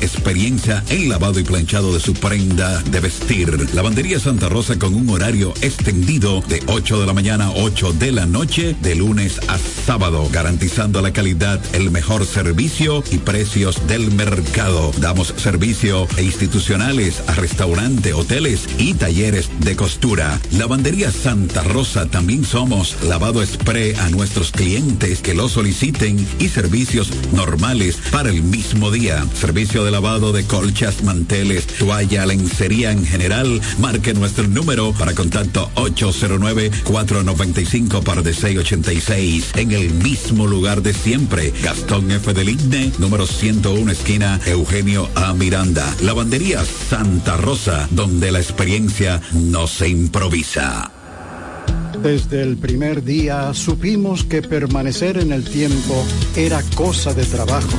experiencia en lavado y planchado de su prenda de vestir. Lavandería Santa Rosa con un horario extendido de 8 de la mañana a 8 de la noche, de lunes a sábado, garantizando la calidad, el mejor servicio y precios del mercado. Damos servicio e institucionales a restaurantes, hoteles y talleres de costura. Lavandería Santa Rosa también somos lavado spray a nuestros clientes que lo soliciten y servicios normales para el mismo día. Servicio de lavado de colchas, manteles, toalla, lencería en general. Marque nuestro número para contacto 809-495 par de 686 en el mismo lugar de siempre. Gastón F. del Igne, número 101, esquina Eugenio A. Miranda. Lavandería Santa Rosa, donde la experiencia no se improvisa. Desde el primer día supimos que permanecer en el tiempo era cosa de trabajo.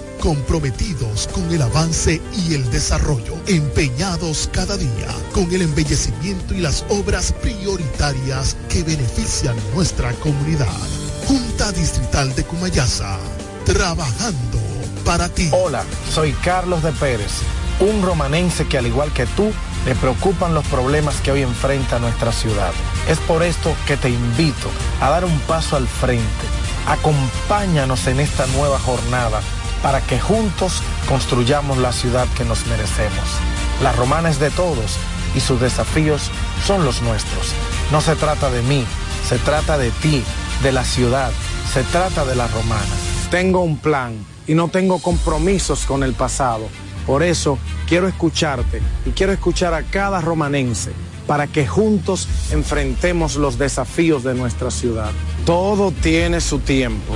comprometidos con el avance y el desarrollo, empeñados cada día con el embellecimiento y las obras prioritarias que benefician nuestra comunidad. Junta Distrital de Cumayasa, trabajando para ti. Hola, soy Carlos de Pérez, un romanense que al igual que tú, le preocupan los problemas que hoy enfrenta nuestra ciudad. Es por esto que te invito a dar un paso al frente. Acompáñanos en esta nueva jornada para que juntos construyamos la ciudad que nos merecemos. La romana es de todos y sus desafíos son los nuestros. No se trata de mí, se trata de ti, de la ciudad, se trata de la romana. Tengo un plan y no tengo compromisos con el pasado. Por eso quiero escucharte y quiero escuchar a cada romanense para que juntos enfrentemos los desafíos de nuestra ciudad. Todo tiene su tiempo.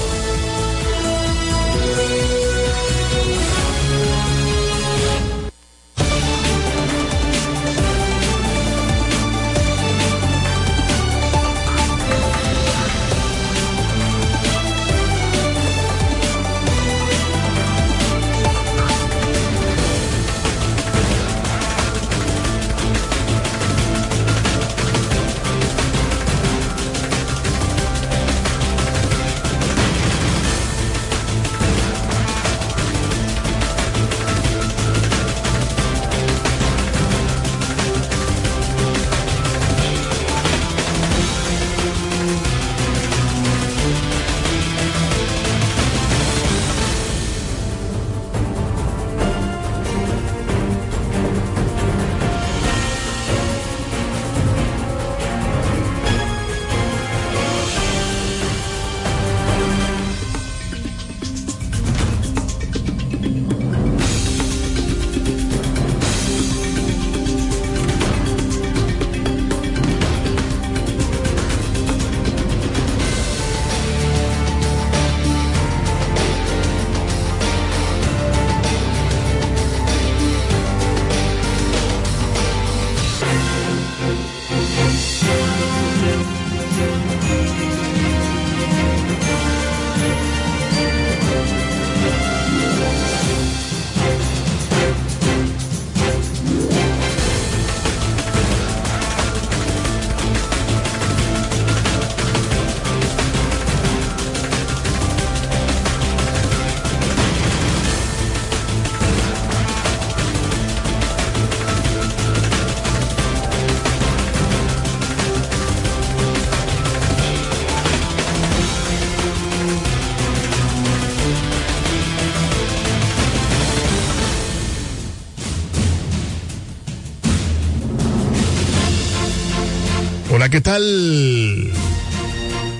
¿Qué tal?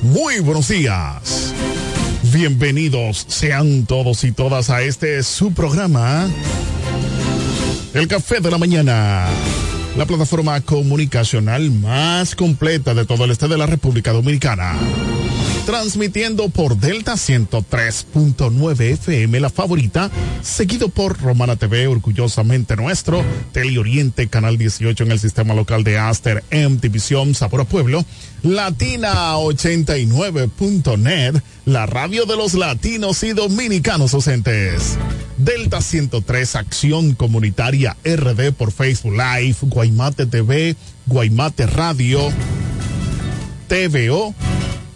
Muy buenos días. Bienvenidos sean todos y todas a este su programa, El Café de la Mañana, la plataforma comunicacional más completa de todo el este de la República Dominicana transmitiendo por Delta 103.9 FM, la favorita, seguido por Romana TV, orgullosamente nuestro, Teleoriente, Canal 18 en el sistema local de Aster, M División, Sabor a Pueblo, Latina 89.net, la radio de los latinos y dominicanos docentes. Delta 103 Acción Comunitaria RD por Facebook Live, Guaymate TV, Guaymate Radio, TVO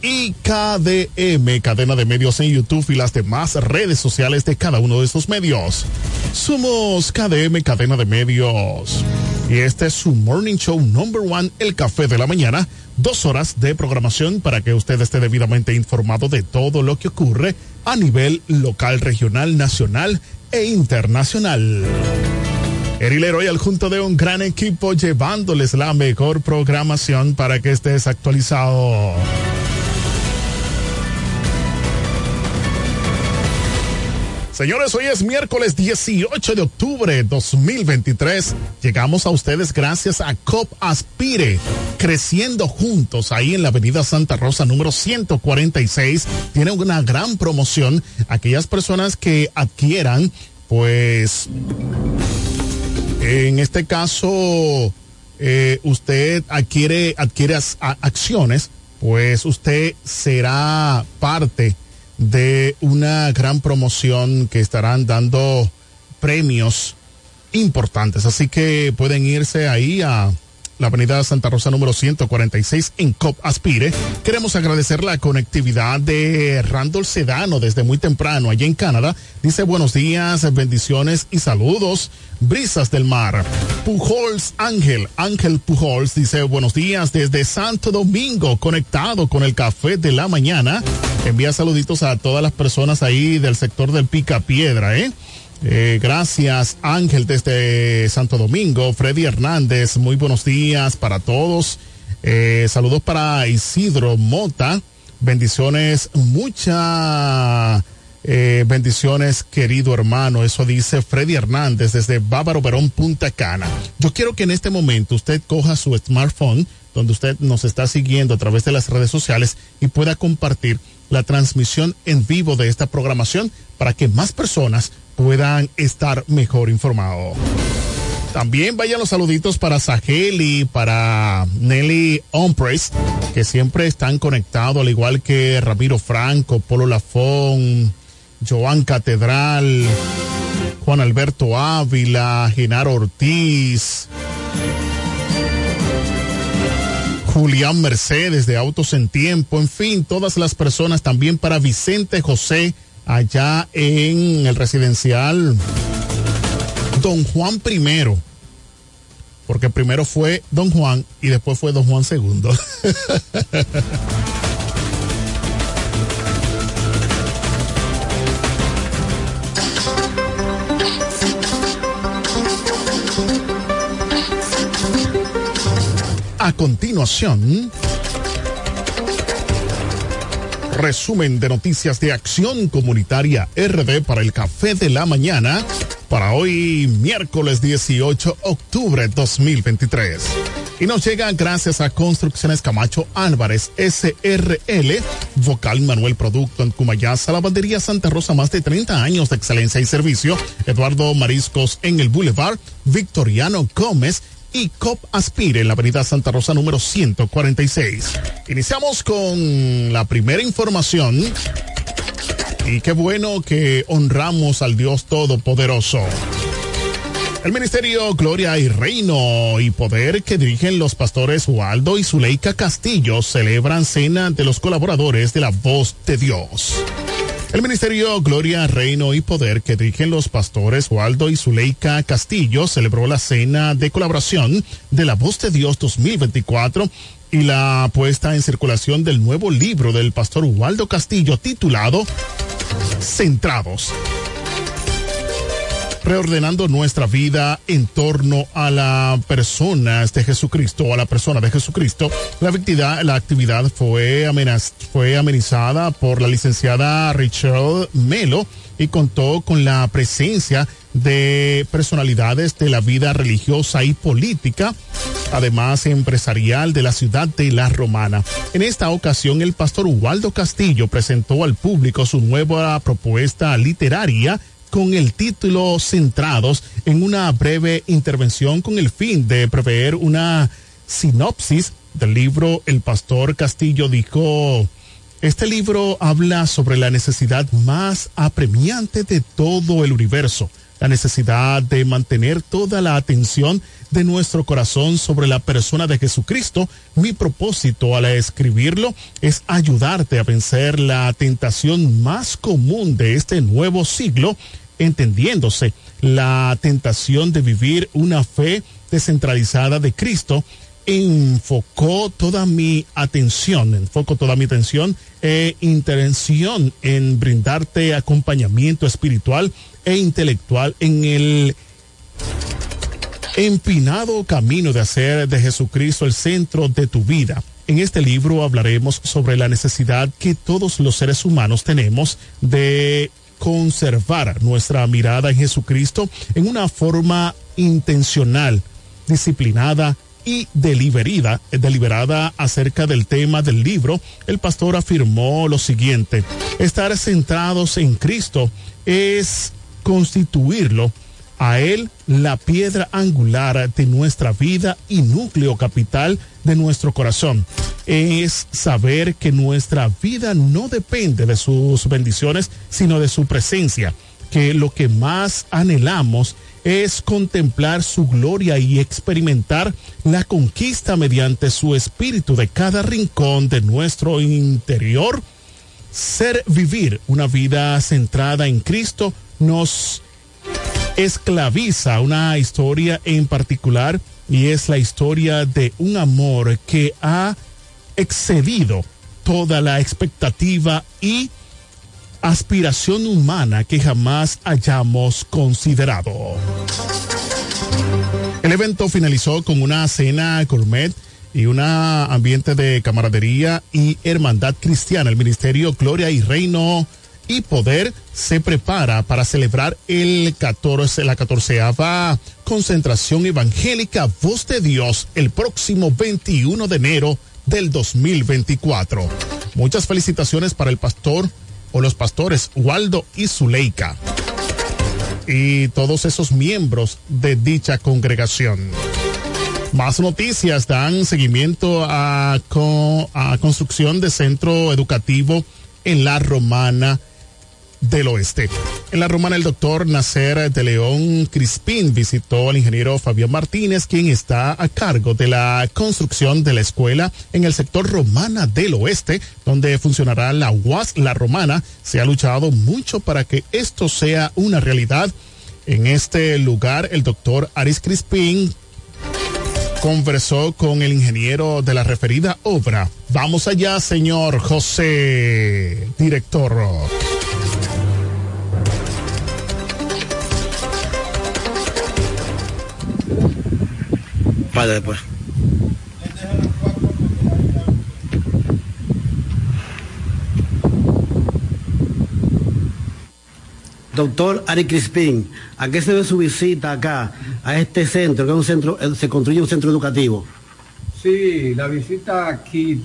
y KDM, cadena de medios en YouTube y las demás redes sociales de cada uno de estos medios. Somos KDM, cadena de medios. Y este es su morning show number one, el café de la mañana. Dos horas de programación para que usted esté debidamente informado de todo lo que ocurre a nivel local, regional, nacional e internacional. Erilero y al junto de un gran equipo llevándoles la mejor programación para que estés actualizado. Señores, hoy es miércoles 18 de octubre de 2023. Llegamos a ustedes gracias a COP Aspire, creciendo juntos ahí en la avenida Santa Rosa número 146. Tiene una gran promoción. Aquellas personas que adquieran, pues, en este caso, eh, usted adquiere acciones, pues usted será parte de una gran promoción que estarán dando premios importantes. Así que pueden irse ahí a la avenida Santa Rosa número 146 en COP Aspire. Queremos agradecer la conectividad de Randall Sedano desde muy temprano allá en Canadá. Dice buenos días, bendiciones y saludos. Brisas del Mar. Pujols Ángel, Ángel Pujols dice buenos días desde Santo Domingo, conectado con el café de la mañana. Envía saluditos a todas las personas ahí del sector del Pica Piedra, ¿eh? Eh, gracias Ángel desde Santo Domingo, Freddy Hernández, muy buenos días para todos. Eh, saludos para Isidro Mota, bendiciones, muchas eh, bendiciones querido hermano, eso dice Freddy Hernández desde Bávaro Verón Punta Cana. Yo quiero que en este momento usted coja su smartphone, donde usted nos está siguiendo a través de las redes sociales y pueda compartir la transmisión en vivo de esta programación para que más personas puedan estar mejor informados. También vayan los saluditos para Saheli, para Nelly Ompres, que siempre están conectados, al igual que Ramiro Franco, Polo Lafón, Joan Catedral, Juan Alberto Ávila, Genaro Ortiz, Julián Mercedes de Autos en Tiempo, en fin, todas las personas también para Vicente José allá en el residencial Don Juan I. Porque primero fue Don Juan y después fue Don Juan II. A continuación, resumen de noticias de Acción Comunitaria RD para el Café de la Mañana para hoy miércoles 18 octubre 2023. Y nos llega gracias a Construcciones Camacho Álvarez SRL, Vocal Manuel Producto en Cumayasa, Lavandería Santa Rosa, más de 30 años de excelencia y servicio, Eduardo Mariscos en el Boulevard, Victoriano Gómez y COP Aspire en la avenida Santa Rosa número 146. Iniciamos con la primera información y qué bueno que honramos al Dios Todopoderoso. El Ministerio Gloria y Reino y Poder que dirigen los pastores Waldo y Zuleika Castillo celebran cena de los colaboradores de la Voz de Dios. El Ministerio Gloria, Reino y Poder que dirigen los pastores Waldo y Zuleika Castillo celebró la cena de colaboración de la Voz de Dios 2024 y la puesta en circulación del nuevo libro del pastor Waldo Castillo titulado Centrados reordenando nuestra vida en torno a la persona de Jesucristo, a la persona de Jesucristo. La actividad, la actividad fue, amenaz, fue amenizada por la licenciada Richard Melo y contó con la presencia de personalidades de la vida religiosa y política, además empresarial de la ciudad de La Romana. En esta ocasión, el pastor Waldo Castillo presentó al público su nueva propuesta literaria con el título Centrados en una breve intervención con el fin de prever una sinopsis del libro El Pastor Castillo dijo, este libro habla sobre la necesidad más apremiante de todo el universo, la necesidad de mantener toda la atención de nuestro corazón sobre la persona de Jesucristo. Mi propósito al escribirlo es ayudarte a vencer la tentación más común de este nuevo siglo entendiéndose la tentación de vivir una fe descentralizada de Cristo, enfocó toda mi atención, enfocó toda mi atención e intención en brindarte acompañamiento espiritual e intelectual en el empinado camino de hacer de Jesucristo el centro de tu vida. En este libro hablaremos sobre la necesidad que todos los seres humanos tenemos de conservar nuestra mirada en Jesucristo en una forma intencional, disciplinada y deliberada, deliberada acerca del tema del libro, el pastor afirmó lo siguiente, estar centrados en Cristo es constituirlo a Él la piedra angular de nuestra vida y núcleo capital de nuestro corazón. Es saber que nuestra vida no depende de sus bendiciones, sino de su presencia. que lo que más anhelamos es contemplar su gloria y experimentar la conquista mediante su espíritu de cada rincón de nuestro interior. Ser vivir una vida centrada en Cristo nos esclaviza una historia en particular y es la historia de un amor que ha excedido toda la expectativa y aspiración humana que jamás hayamos considerado. El evento finalizó con una cena gourmet y un ambiente de camaradería y hermandad cristiana. El Ministerio Gloria y Reino y Poder se prepara para celebrar el 14, la catorceava concentración evangélica Voz de Dios el próximo 21 de enero del 2024. Muchas felicitaciones para el pastor o los pastores Waldo y Zuleika y todos esos miembros de dicha congregación. Más noticias dan seguimiento a, a construcción de centro educativo en la Romana del Oeste. En la romana, el doctor Nacer de León Crispín visitó al ingeniero Fabián Martínez, quien está a cargo de la construcción de la escuela en el sector romana del Oeste, donde funcionará la UAS La Romana. Se ha luchado mucho para que esto sea una realidad. En este lugar, el doctor Aris Crispín conversó con el ingeniero de la referida obra. Vamos allá, señor José, director. Después. Doctor Ari Crispín, ¿a qué se debe su visita acá, a este centro, que es un centro, eh, se construye un centro educativo? Sí, la visita aquí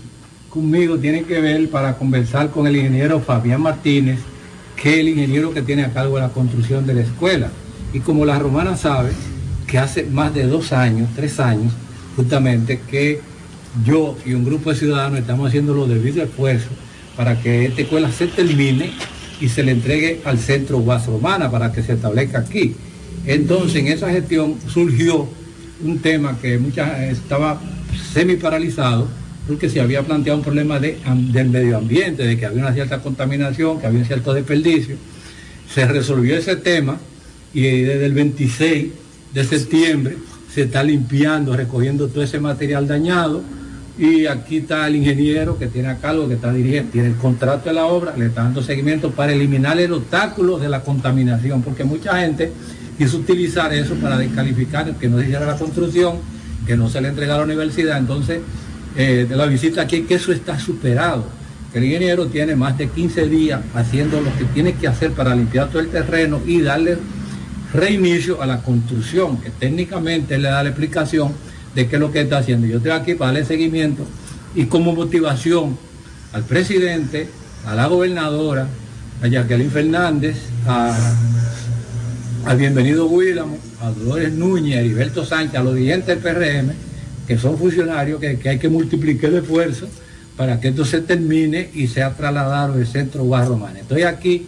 conmigo tiene que ver para conversar con el ingeniero Fabián Martínez, que es el ingeniero que tiene a cargo de la construcción de la escuela. Y como la romana sabe, que hace más de dos años, tres años, justamente, que yo y un grupo de ciudadanos estamos haciendo los debidos esfuerzos para que esta escuela se termine y se le entregue al centro UAS Romana para que se establezca aquí. Entonces, en esa gestión surgió un tema que mucha, estaba semi paralizado porque se había planteado un problema de, del medio ambiente, de que había una cierta contaminación, que había un cierto desperdicio. Se resolvió ese tema y desde el 26 de septiembre se está limpiando, recogiendo todo ese material dañado y aquí está el ingeniero que tiene a cargo, que está dirigiendo, tiene el contrato de la obra, le está dando seguimiento para eliminar el obstáculo de la contaminación, porque mucha gente quiso utilizar eso para descalificar que no se hiciera la construcción, que no se le entregara a la universidad, entonces eh, de la visita aquí que eso está superado, el ingeniero tiene más de 15 días haciendo lo que tiene que hacer para limpiar todo el terreno y darle reinicio a la construcción, que técnicamente le da la explicación de qué es lo que está haciendo. Yo estoy aquí para darle seguimiento y como motivación al presidente, a la gobernadora, a Jacqueline Fernández, a, al bienvenido Willamo, a Dolores Núñez, a Heriberto Sánchez, a los dirigentes del PRM, que son funcionarios que, hay que multiplicar el esfuerzo para que esto se termine y sea trasladado del centro Guarromán. Estoy aquí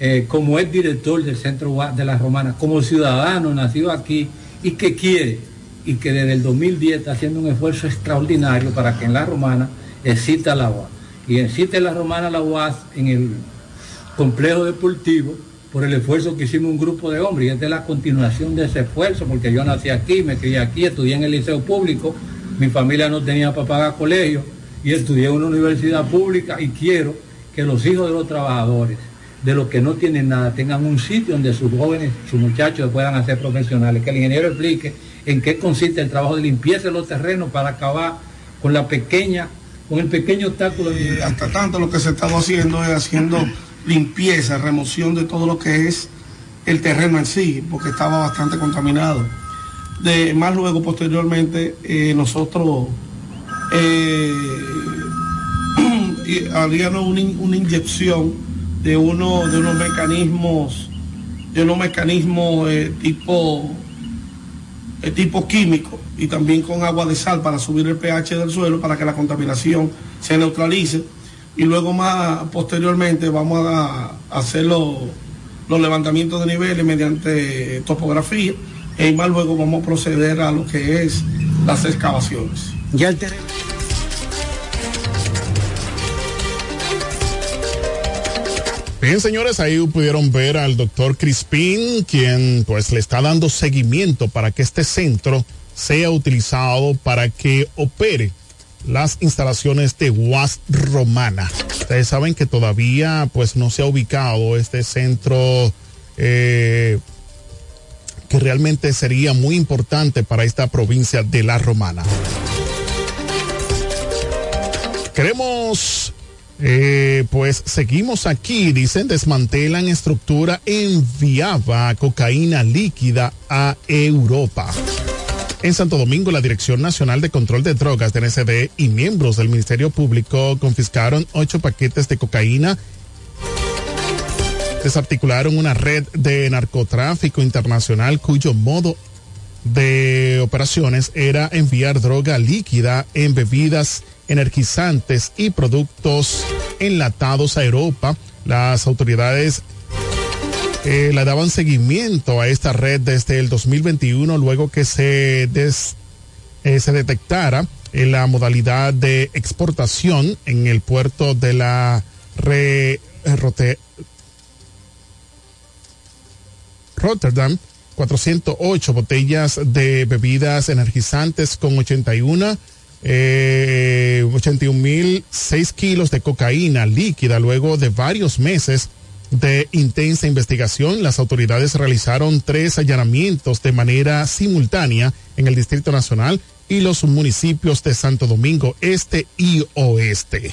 eh, como es director del Centro de la Romana, como ciudadano nacido aquí y que quiere y que desde el 2010 está haciendo un esfuerzo extraordinario para que en la Romana exista la UAS. Y existe la Romana la UAS en el complejo deportivo por el esfuerzo que hicimos un grupo de hombres y es de la continuación de ese esfuerzo, porque yo nací aquí, me crié aquí, estudié en el liceo público, mi familia no tenía para pagar colegio y estudié en una universidad pública y quiero que los hijos de los trabajadores de los que no tienen nada tengan un sitio donde sus jóvenes, sus muchachos puedan hacer profesionales, que el ingeniero explique en qué consiste el trabajo de limpieza de los terrenos para acabar con la pequeña, con el pequeño obstáculo. hasta tanto lo que se estaba haciendo es haciendo limpieza, remoción de todo lo que es el terreno en sí, porque estaba bastante contaminado. De, más luego, posteriormente, eh, nosotros eh, haríamos una, una inyección de uno de unos mecanismos de unos mecanismos eh, tipo eh, tipo químico y también con agua de sal para subir el pH del suelo para que la contaminación se neutralice y luego más posteriormente vamos a hacerlo los levantamientos de niveles mediante topografía y más luego vamos a proceder a lo que es las excavaciones. Bien, señores, ahí pudieron ver al doctor Crispín, quien pues le está dando seguimiento para que este centro sea utilizado para que opere las instalaciones de UAS Romana. Ustedes saben que todavía pues no se ha ubicado este centro eh, que realmente sería muy importante para esta provincia de la Romana. Queremos eh, pues seguimos aquí, dicen, desmantelan estructura, enviaba cocaína líquida a Europa. En Santo Domingo, la Dirección Nacional de Control de Drogas, DNCD, y miembros del Ministerio Público confiscaron ocho paquetes de cocaína. Desarticularon una red de narcotráfico internacional cuyo modo de operaciones era enviar droga líquida en bebidas energizantes y productos enlatados a Europa. Las autoridades eh, le daban seguimiento a esta red desde el 2021, luego que se, eh, se detectara en la modalidad de exportación en el puerto de la Re, Rote, Rotterdam. 408 botellas de bebidas energizantes con 81 eh, 81 mil 6 kilos de cocaína líquida luego de varios meses de intensa investigación, las autoridades realizaron tres allanamientos de manera simultánea en el Distrito Nacional y los municipios de Santo Domingo Este y Oeste.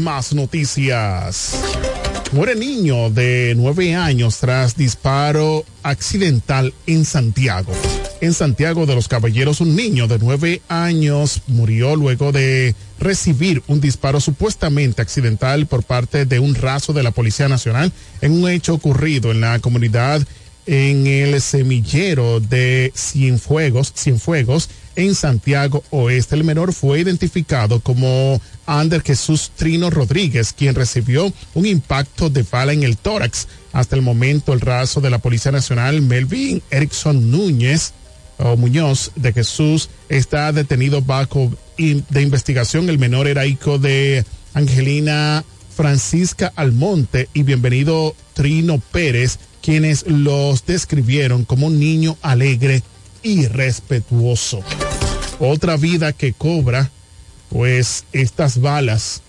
Más noticias. Muere niño de nueve años tras disparo accidental en Santiago. En Santiago de los Caballeros, un niño de nueve años murió luego de recibir un disparo supuestamente accidental por parte de un raso de la Policía Nacional en un hecho ocurrido en la comunidad en el semillero de Cienfuegos, Cienfuegos en Santiago Oeste. El menor fue identificado como Ander Jesús Trino Rodríguez, quien recibió un impacto de bala en el tórax. Hasta el momento, el raso de la Policía Nacional, Melvin Erickson Núñez, o Muñoz de Jesús, está detenido bajo de investigación. El menor era hijo de Angelina Francisca Almonte y bienvenido Trino Pérez, quienes los describieron como un niño alegre y respetuoso. Otra vida que cobra, pues, estas balas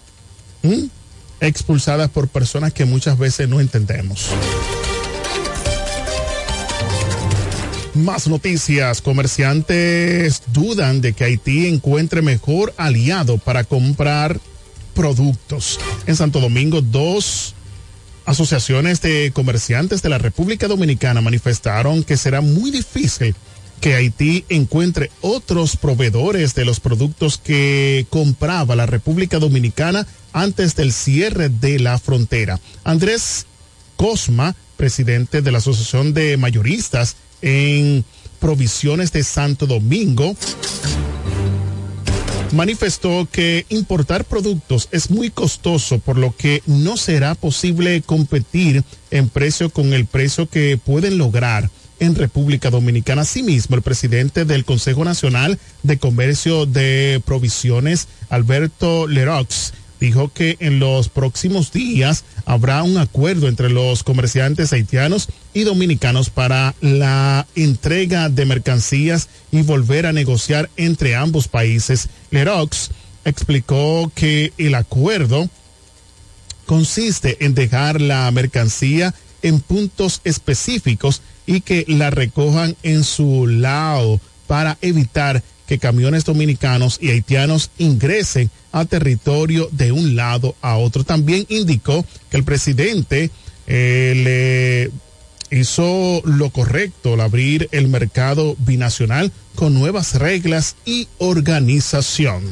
expulsadas por personas que muchas veces no entendemos. Más noticias. Comerciantes dudan de que Haití encuentre mejor aliado para comprar productos. En Santo Domingo, dos asociaciones de comerciantes de la República Dominicana manifestaron que será muy difícil que Haití encuentre otros proveedores de los productos que compraba la República Dominicana antes del cierre de la frontera. Andrés Cosma, presidente de la Asociación de Mayoristas en Provisiones de Santo Domingo, manifestó que importar productos es muy costoso, por lo que no será posible competir en precio con el precio que pueden lograr en República Dominicana. Asimismo, el presidente del Consejo Nacional de Comercio de Provisiones, Alberto Lerox, dijo que en los próximos días habrá un acuerdo entre los comerciantes haitianos y dominicanos para la entrega de mercancías y volver a negociar entre ambos países. Lerox explicó que el acuerdo consiste en dejar la mercancía en puntos específicos y que la recojan en su lado para evitar que camiones dominicanos y haitianos ingresen a territorio de un lado a otro. También indicó que el presidente eh, le hizo lo correcto al abrir el mercado binacional con nuevas reglas y organización.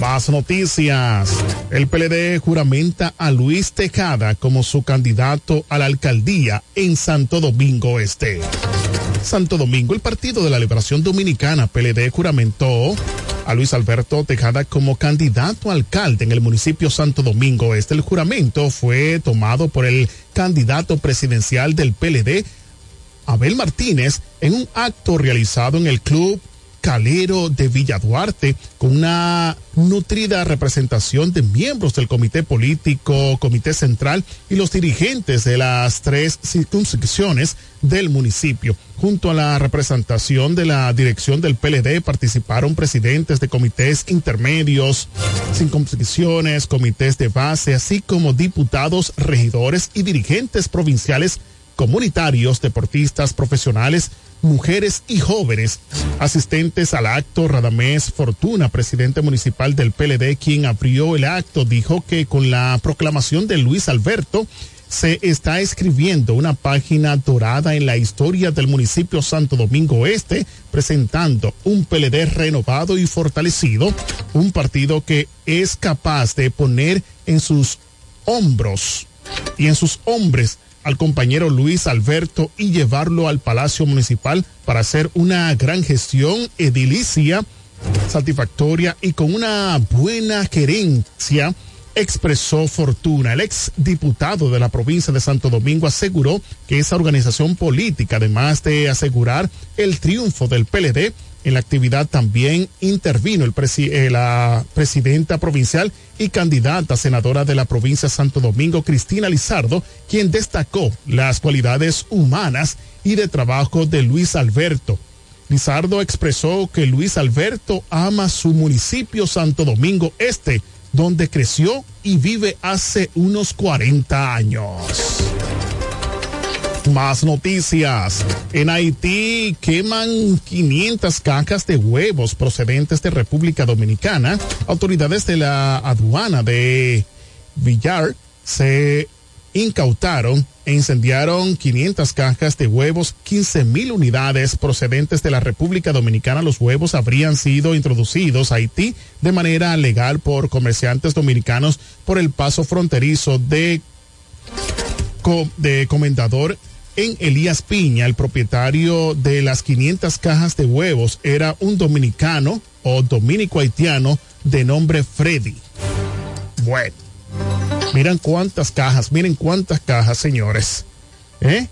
Más noticias. El PLD juramenta a Luis Tejada como su candidato a la alcaldía en Santo Domingo Este. Santo Domingo, el Partido de la Liberación Dominicana, PLD, juramentó a Luis Alberto Tejada como candidato a alcalde en el municipio Santo Domingo Este. El juramento fue tomado por el candidato presidencial del PLD, Abel Martínez, en un acto realizado en el Club Calero de Villa Duarte, con una nutrida representación de miembros del comité político, comité central y los dirigentes de las tres circunscripciones del municipio. Junto a la representación de la dirección del PLD participaron presidentes de comités intermedios, circunscripciones, comités de base, así como diputados, regidores y dirigentes provinciales comunitarios, deportistas, profesionales, mujeres y jóvenes. Asistentes al acto, Radamés Fortuna, presidente municipal del PLD, quien abrió el acto, dijo que con la proclamación de Luis Alberto, se está escribiendo una página dorada en la historia del municipio Santo Domingo Este, presentando un PLD renovado y fortalecido, un partido que es capaz de poner en sus hombros y en sus hombres al compañero Luis Alberto y llevarlo al Palacio Municipal para hacer una gran gestión edilicia, satisfactoria y con una buena gerencia expresó Fortuna. El ex diputado de la provincia de Santo Domingo aseguró que esa organización política, además de asegurar el triunfo del PLD, en la actividad también intervino eh, la presidenta provincial y candidata senadora de la provincia Santo Domingo, Cristina Lizardo, quien destacó las cualidades humanas y de trabajo de Luis Alberto. Lizardo expresó que Luis Alberto ama su municipio Santo Domingo Este, donde creció y vive hace unos 40 años. Más noticias. En Haití queman 500 cajas de huevos procedentes de República Dominicana. Autoridades de la aduana de Villar se incautaron e incendiaron 500 cajas de huevos, 15 mil unidades procedentes de la República Dominicana. Los huevos habrían sido introducidos a Haití de manera legal por comerciantes dominicanos por el paso fronterizo de, de Comendador en Elías Piña, el propietario de las 500 cajas de huevos era un dominicano o dominico haitiano de nombre Freddy. Bueno, miren cuántas cajas, miren cuántas cajas, señores. ¿Eh?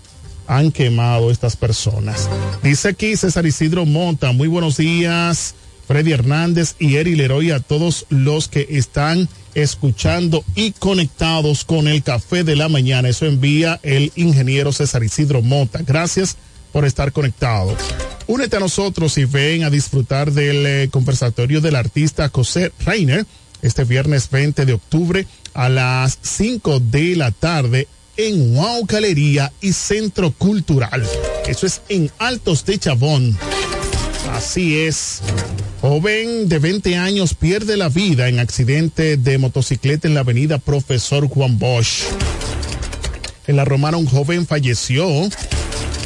Han quemado estas personas. Dice aquí César Isidro Monta, muy buenos días. Freddy Hernández y Eri Leroy a todos los que están escuchando y conectados con el café de la mañana. Eso envía el ingeniero César Isidro Mota. Gracias por estar conectado. Únete a nosotros y ven a disfrutar del eh, conversatorio del artista José Reiner este viernes 20 de octubre a las 5 de la tarde en Wow Galería y Centro Cultural. Eso es en Altos de Chabón. Así es. Joven de 20 años pierde la vida en accidente de motocicleta en la avenida Profesor Juan Bosch. En la Romana un joven falleció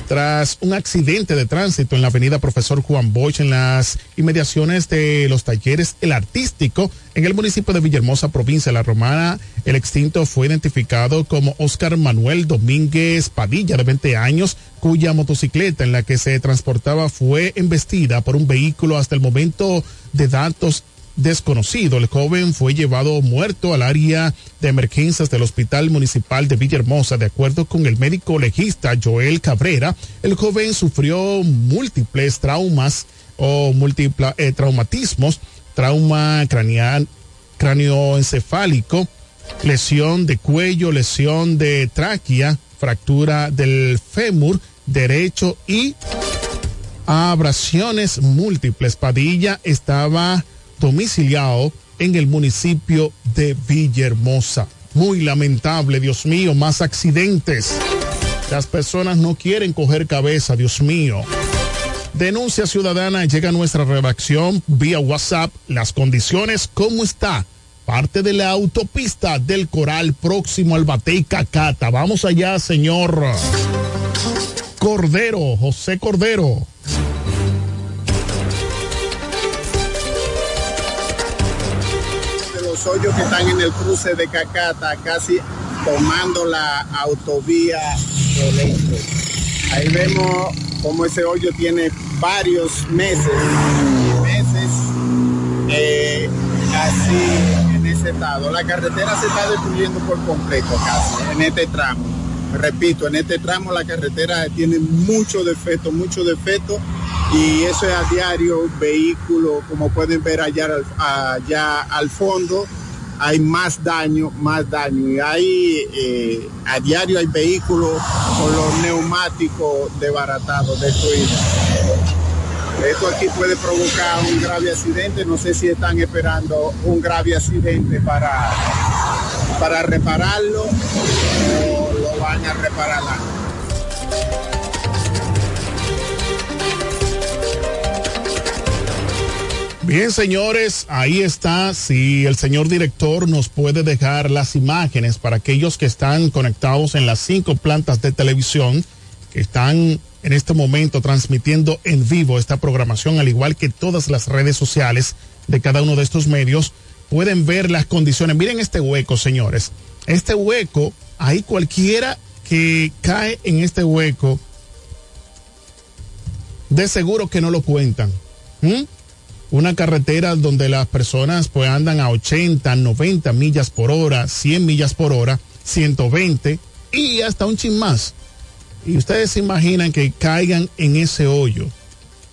tras un accidente de tránsito en la avenida Profesor Juan Bosch en las inmediaciones de los talleres El Artístico en el municipio de Villahermosa, provincia de La Romana. El extinto fue identificado como Oscar Manuel Domínguez Padilla, de 20 años, cuya motocicleta en la que se transportaba fue embestida por un vehículo hasta el momento de datos desconocido. El joven fue llevado muerto al área de emergencias del Hospital Municipal de Villahermosa. De acuerdo con el médico legista Joel Cabrera, el joven sufrió múltiples traumas o múltiples eh, traumatismos, trauma craneal, cráneoencefálico, lesión de cuello, lesión de tráquea, fractura del fémur derecho y abrasiones múltiples. Padilla estaba domiciliado en el municipio de Villahermosa. Muy lamentable, Dios mío, más accidentes. Las personas no quieren coger cabeza, Dios mío. Denuncia ciudadana llega a nuestra redacción vía WhatsApp. Las condiciones, ¿cómo está? Parte de la autopista del Coral próximo al Batey Cacata. Vamos allá, señor Cordero, José Cordero. Hoyos que están en el cruce de Cacata, casi tomando la autovía Ahí vemos como ese hoyo tiene varios meses, meses eh, en ese estado. La carretera se está destruyendo por completo casi en este tramo. Repito, en este tramo la carretera tiene mucho defecto, mucho defecto y eso es a diario, vehículo, como pueden ver allá, allá al fondo, hay más daño, más daño. Y hay, eh, a diario hay vehículos con los neumáticos desbaratados, destruidos. Esto aquí puede provocar un grave accidente. No sé si están esperando un grave accidente para, para repararlo Bien, señores, ahí está. Si el señor director nos puede dejar las imágenes para aquellos que están conectados en las cinco plantas de televisión, que están en este momento transmitiendo en vivo esta programación, al igual que todas las redes sociales de cada uno de estos medios, pueden ver las condiciones. Miren este hueco, señores. Este hueco, ahí cualquiera que cae en este hueco, de seguro que no lo cuentan. Una carretera donde las personas pues andan a 80, 90 millas por hora, 100 millas por hora, 120 y hasta un chin más. Y ustedes se imaginan que caigan en ese hoyo.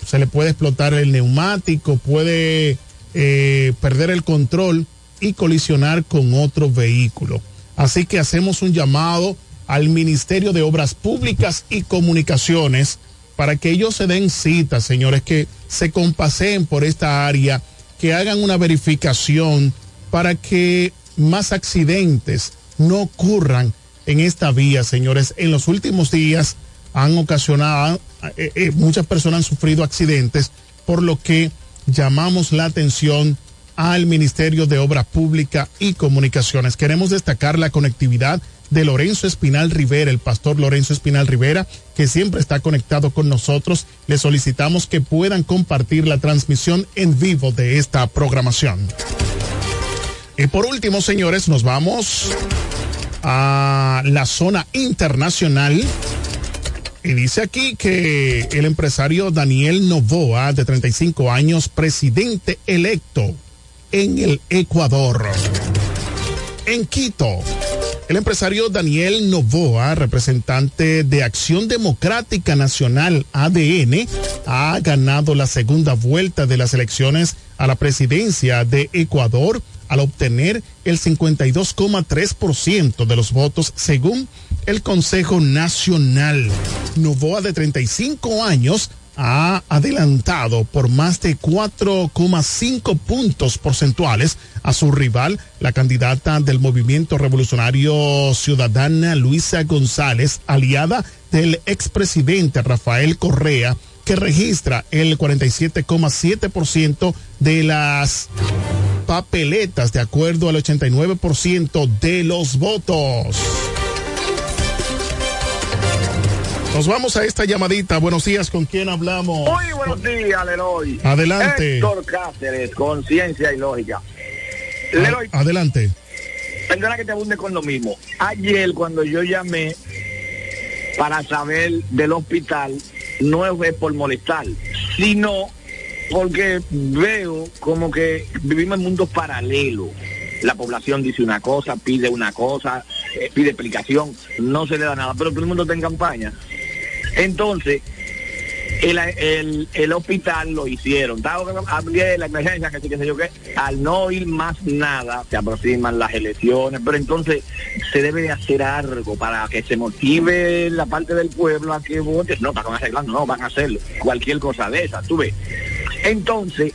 Se le puede explotar el neumático, puede eh, perder el control y colisionar con otro vehículo. Así que hacemos un llamado al Ministerio de Obras Públicas y Comunicaciones para que ellos se den cita, señores, que se compaseen por esta área, que hagan una verificación para que más accidentes no ocurran en esta vía, señores. En los últimos días han ocasionado, eh, eh, muchas personas han sufrido accidentes, por lo que llamamos la atención al Ministerio de Obra Pública y Comunicaciones. Queremos destacar la conectividad de Lorenzo Espinal Rivera, el pastor Lorenzo Espinal Rivera, que siempre está conectado con nosotros. Le solicitamos que puedan compartir la transmisión en vivo de esta programación. Y por último, señores, nos vamos a la zona internacional. Y dice aquí que el empresario Daniel Novoa, de 35 años, presidente electo en el Ecuador. En Quito, el empresario Daniel Novoa, representante de Acción Democrática Nacional ADN, ha ganado la segunda vuelta de las elecciones a la presidencia de Ecuador al obtener el 52,3% de los votos según el Consejo Nacional. Novoa de 35 años ha adelantado por más de 4,5 puntos porcentuales a su rival, la candidata del Movimiento Revolucionario Ciudadana Luisa González, aliada del expresidente Rafael Correa, que registra el 47,7% de las papeletas de acuerdo al 89% de los votos. Nos vamos a esta llamadita. Buenos días, ¿con quién hablamos? Muy buenos días, Leroy. Adelante. Héctor Cáceres, conciencia y lógica. Leroy. adelante. Perdona que te abunde con lo mismo. Ayer cuando yo llamé para saber del hospital, no es por molestar, sino porque veo como que vivimos en mundos paralelos. La población dice una cosa, pide una cosa, eh, pide explicación, no se le da nada, pero todo el mundo está en campaña. Entonces, el, el, hospital lo hicieron. Hablé la emergencia, que sí, que sé yo qué. Al no ir más nada, se aproximan las elecciones, pero entonces se debe de hacer algo para que se motive la parte del pueblo a que vote. No, para arreglando, no, van a hacer cualquier cosa de esa, tú ves. Entonces,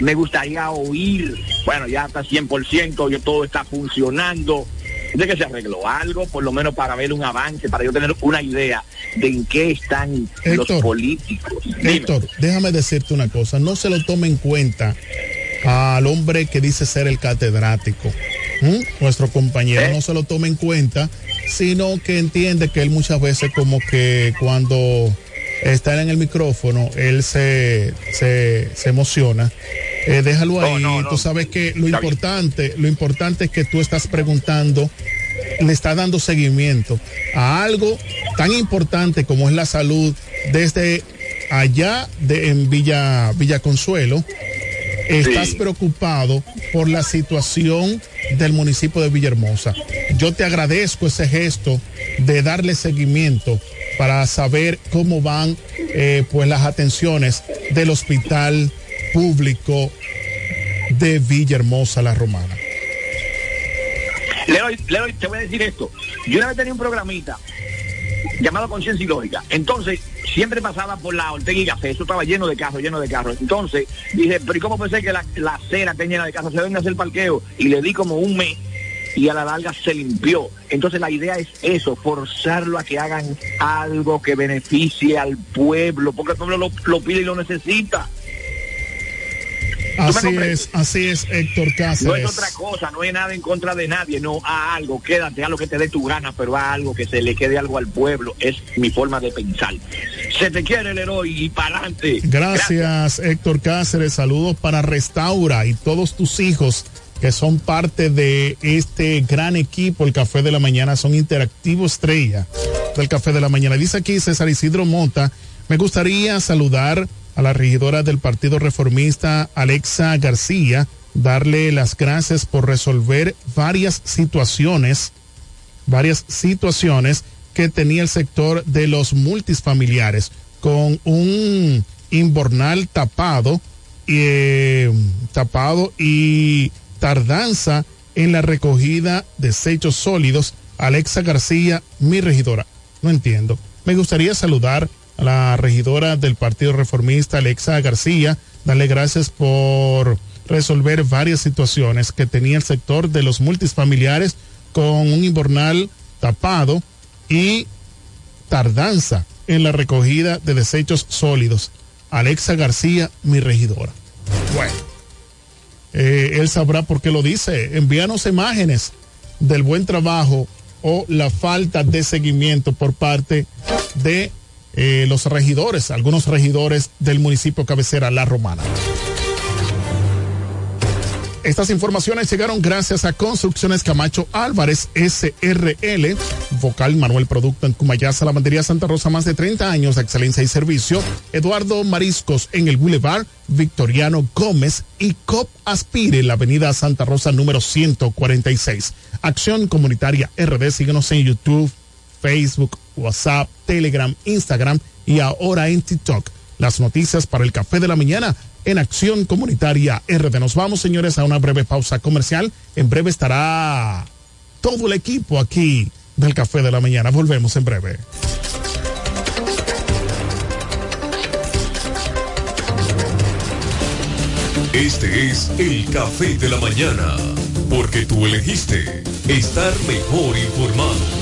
me gustaría oír, bueno, ya está 100%, yo todo está funcionando de que se arregló algo, por lo menos para ver un avance, para yo tener una idea de en qué están los políticos. Héctor, déjame decirte una cosa, no se lo tome en cuenta al hombre que dice ser el catedrático. Nuestro compañero ¿Eh? no se lo tome en cuenta, sino que entiende que él muchas veces como que cuando está en el micrófono, él se, se, se emociona eh, déjalo ahí. tú sabes que lo importante, lo importante es que tú estás preguntando, le está dando seguimiento a algo tan importante como es la salud desde allá de en Villa Villa Consuelo estás preocupado por la situación del municipio de Villahermosa. Yo te agradezco ese gesto de darle seguimiento para saber cómo van eh, pues las atenciones del hospital público de Villahermosa la Romana. Leroy, Leroy, te voy a decir esto. Yo una vez tenía un programita llamado Conciencia y Lógica. Entonces, siempre pasaba por la Ortega y Café, eso estaba lleno de carros, lleno de carros. Entonces, dije, pero ¿y cómo puede ser que la, la acera esté llena de carros? Se deben hacer parqueo. Y le di como un mes y a la larga se limpió. Entonces la idea es eso, forzarlo a que hagan algo que beneficie al pueblo, porque el pueblo lo, lo pide y lo necesita. Así es, así es, Héctor Cáceres. No es otra cosa, no es nada en contra de nadie, no a algo, quédate a lo que te dé tu gana, pero a algo que se le quede algo al pueblo, es mi forma de pensar. Se te quiere el héroe y para adelante. Gracias, Gracias, Héctor Cáceres, saludos para Restaura y todos tus hijos que son parte de este gran equipo, el Café de la Mañana, son interactivo estrella del Café de la Mañana. Dice aquí César Isidro Mota, me gustaría saludar a la regidora del Partido Reformista, Alexa García, darle las gracias por resolver varias situaciones, varias situaciones que tenía el sector de los multifamiliares con un inbornal tapado, eh, tapado y tardanza en la recogida de desechos sólidos. Alexa García, mi regidora. No entiendo. Me gustaría saludar la regidora del Partido Reformista, Alexa García, darle gracias por resolver varias situaciones que tenía el sector de los multifamiliares con un invernal tapado y tardanza en la recogida de desechos sólidos. Alexa García, mi regidora. Bueno eh, él sabrá por qué lo dice. Envíanos imágenes del buen trabajo o la falta de seguimiento por parte de eh, los regidores, algunos regidores del municipio cabecera La Romana. Estas informaciones llegaron gracias a Construcciones Camacho Álvarez SRL, Vocal Manuel Producto en Cumayasa, Lavandería Santa Rosa, más de 30 años de excelencia y servicio. Eduardo Mariscos en el Boulevard, Victoriano Gómez y COP Aspire la Avenida Santa Rosa número 146. Acción Comunitaria RD, síguenos en YouTube, Facebook, WhatsApp, Telegram, Instagram y ahora en TikTok. Las noticias para el café de la mañana en Acción Comunitaria RD. Nos vamos, señores, a una breve pausa comercial. En breve estará todo el equipo aquí del Café de la Mañana. Volvemos en breve. Este es el Café de la Mañana, porque tú elegiste estar mejor informado.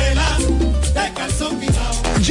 G.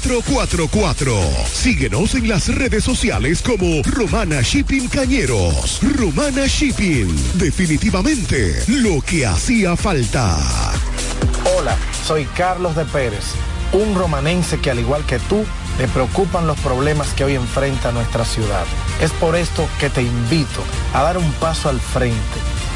849-454-4444. Síguenos en las redes sociales como Romana Shipping Cañeros. Romana Shipping, definitivamente lo que hacía falta. Hola, soy Carlos de Pérez, un romanense que al igual que tú, le preocupan los problemas que hoy enfrenta nuestra ciudad. Es por esto que te invito a dar un paso al frente.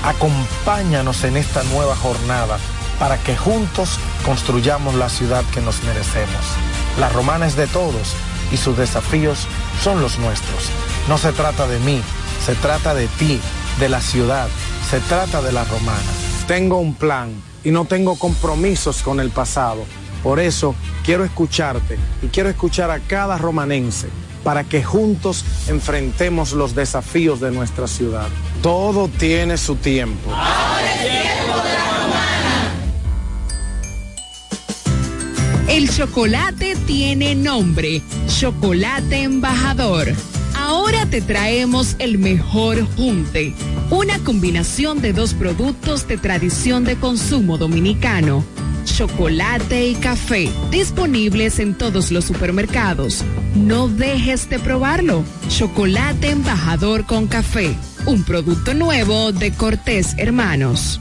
Acompáñanos en esta nueva jornada para que juntos construyamos la ciudad que nos merecemos. La romana es de todos y sus desafíos son los nuestros. No se trata de mí, se trata de ti, de la ciudad, se trata de la romana. Tengo un plan y no tengo compromisos con el pasado. Por eso quiero escucharte y quiero escuchar a cada romanense para que juntos enfrentemos los desafíos de nuestra ciudad. Todo tiene su tiempo. El chocolate tiene nombre, Chocolate Embajador. Ahora te traemos el mejor junte, una combinación de dos productos de tradición de consumo dominicano, chocolate y café, disponibles en todos los supermercados. No dejes de probarlo. Chocolate Embajador con café, un producto nuevo de Cortés Hermanos.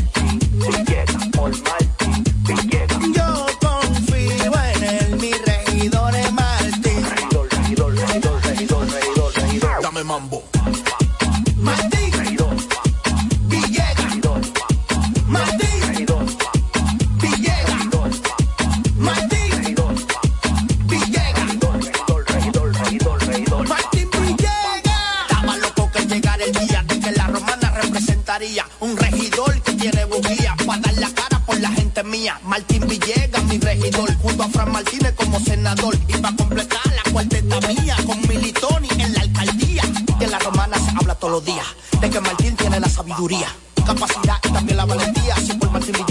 Mambo. Martín. Mía. Martín Villegas, mi regidor, junto a Fran Martínez como senador. Y para completar la cuarteta mía, con Militoni en la alcaldía. En la romana se habla todos los días, de que Martín tiene la sabiduría, capacidad y también la valentía. Si por Martín Villegas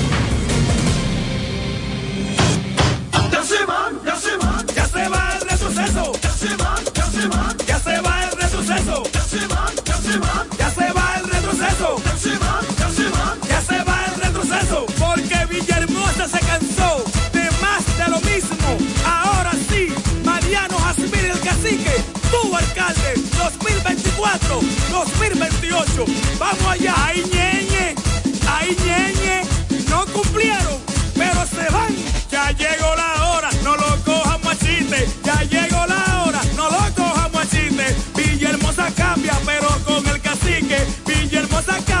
Ya se va el retroceso. Ya se va el retroceso. Porque Villahermosa se cansó de más de lo mismo. Ahora sí, Mariano Jasmine el cacique, tu alcalde, 2024, 2028. Vamos allá, ay ñeñe, ay ñeñe, no cumplieron, pero se van. Ya llegó la no lo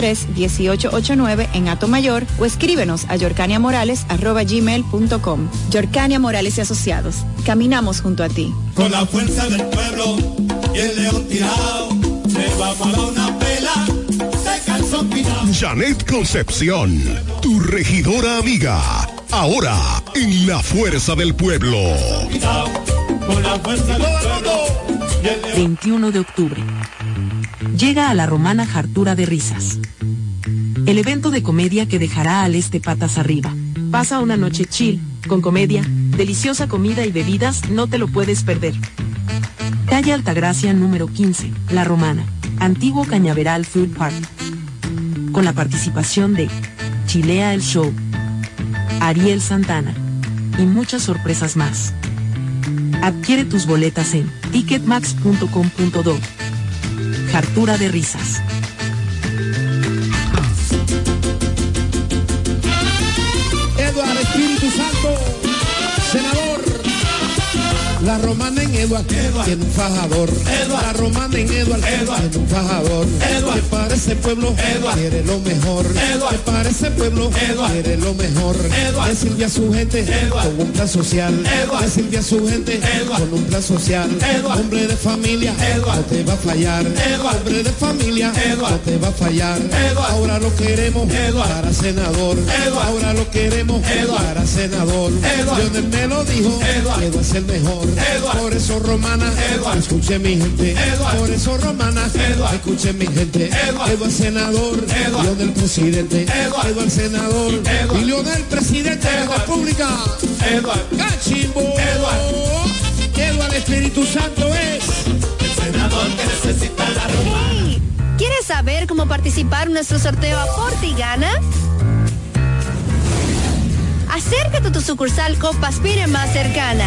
809-553-1889 en Atomayor o escríbenos a yorcaniamorales.com. Yorcania Morales y Asociados. Caminamos junto a ti. Con la fuerza del pueblo y el león tirado, se va para una pela, se calzó pirado. Janet Concepción, tu regidora amiga. Ahora, en la fuerza del pueblo. Con la fuerza del pueblo y el león 21 de octubre. Llega a la romana Jartura de Risas. El evento de comedia que dejará al este patas arriba. Pasa una noche chill, con comedia, deliciosa comida y bebidas, no te lo puedes perder. Calle Altagracia número 15, La Romana, Antiguo Cañaveral Food Park. Con la participación de Chilea el Show, Ariel Santana y muchas sorpresas más. Adquiere tus boletas en ticketmax.com.do. Jartura de risas. Eduardo Espíritu Santo, senador. La romana en Eduard, tiene un fajador. La romana en Eduard, tiene un fajador. Que para ese pueblo quiere lo mejor. Que para ese pueblo quiere lo mejor. Que sirve a su gente con un plan social. Que sirve a su gente con un plan social. Hombre de familia, no te va a fallar. Hombre de familia, no te va a fallar. Ahora lo queremos para senador. Ahora lo queremos para senador. Lionel me lo dijo, Eduard. es el mejor. Por eso romana, escuche mi gente. Por eso romana, escuche mi gente. Eduard senador, Leonel presidente. Eduard senador, y Leonel presidente de la República. Eduard Cachimbo. Eduard. Eduard Espíritu Santo es el senador que necesita la romana. ¿Quieres saber cómo participar en nuestro sorteo Aporte y Gana? Acércate a tu sucursal Copaspire más cercana.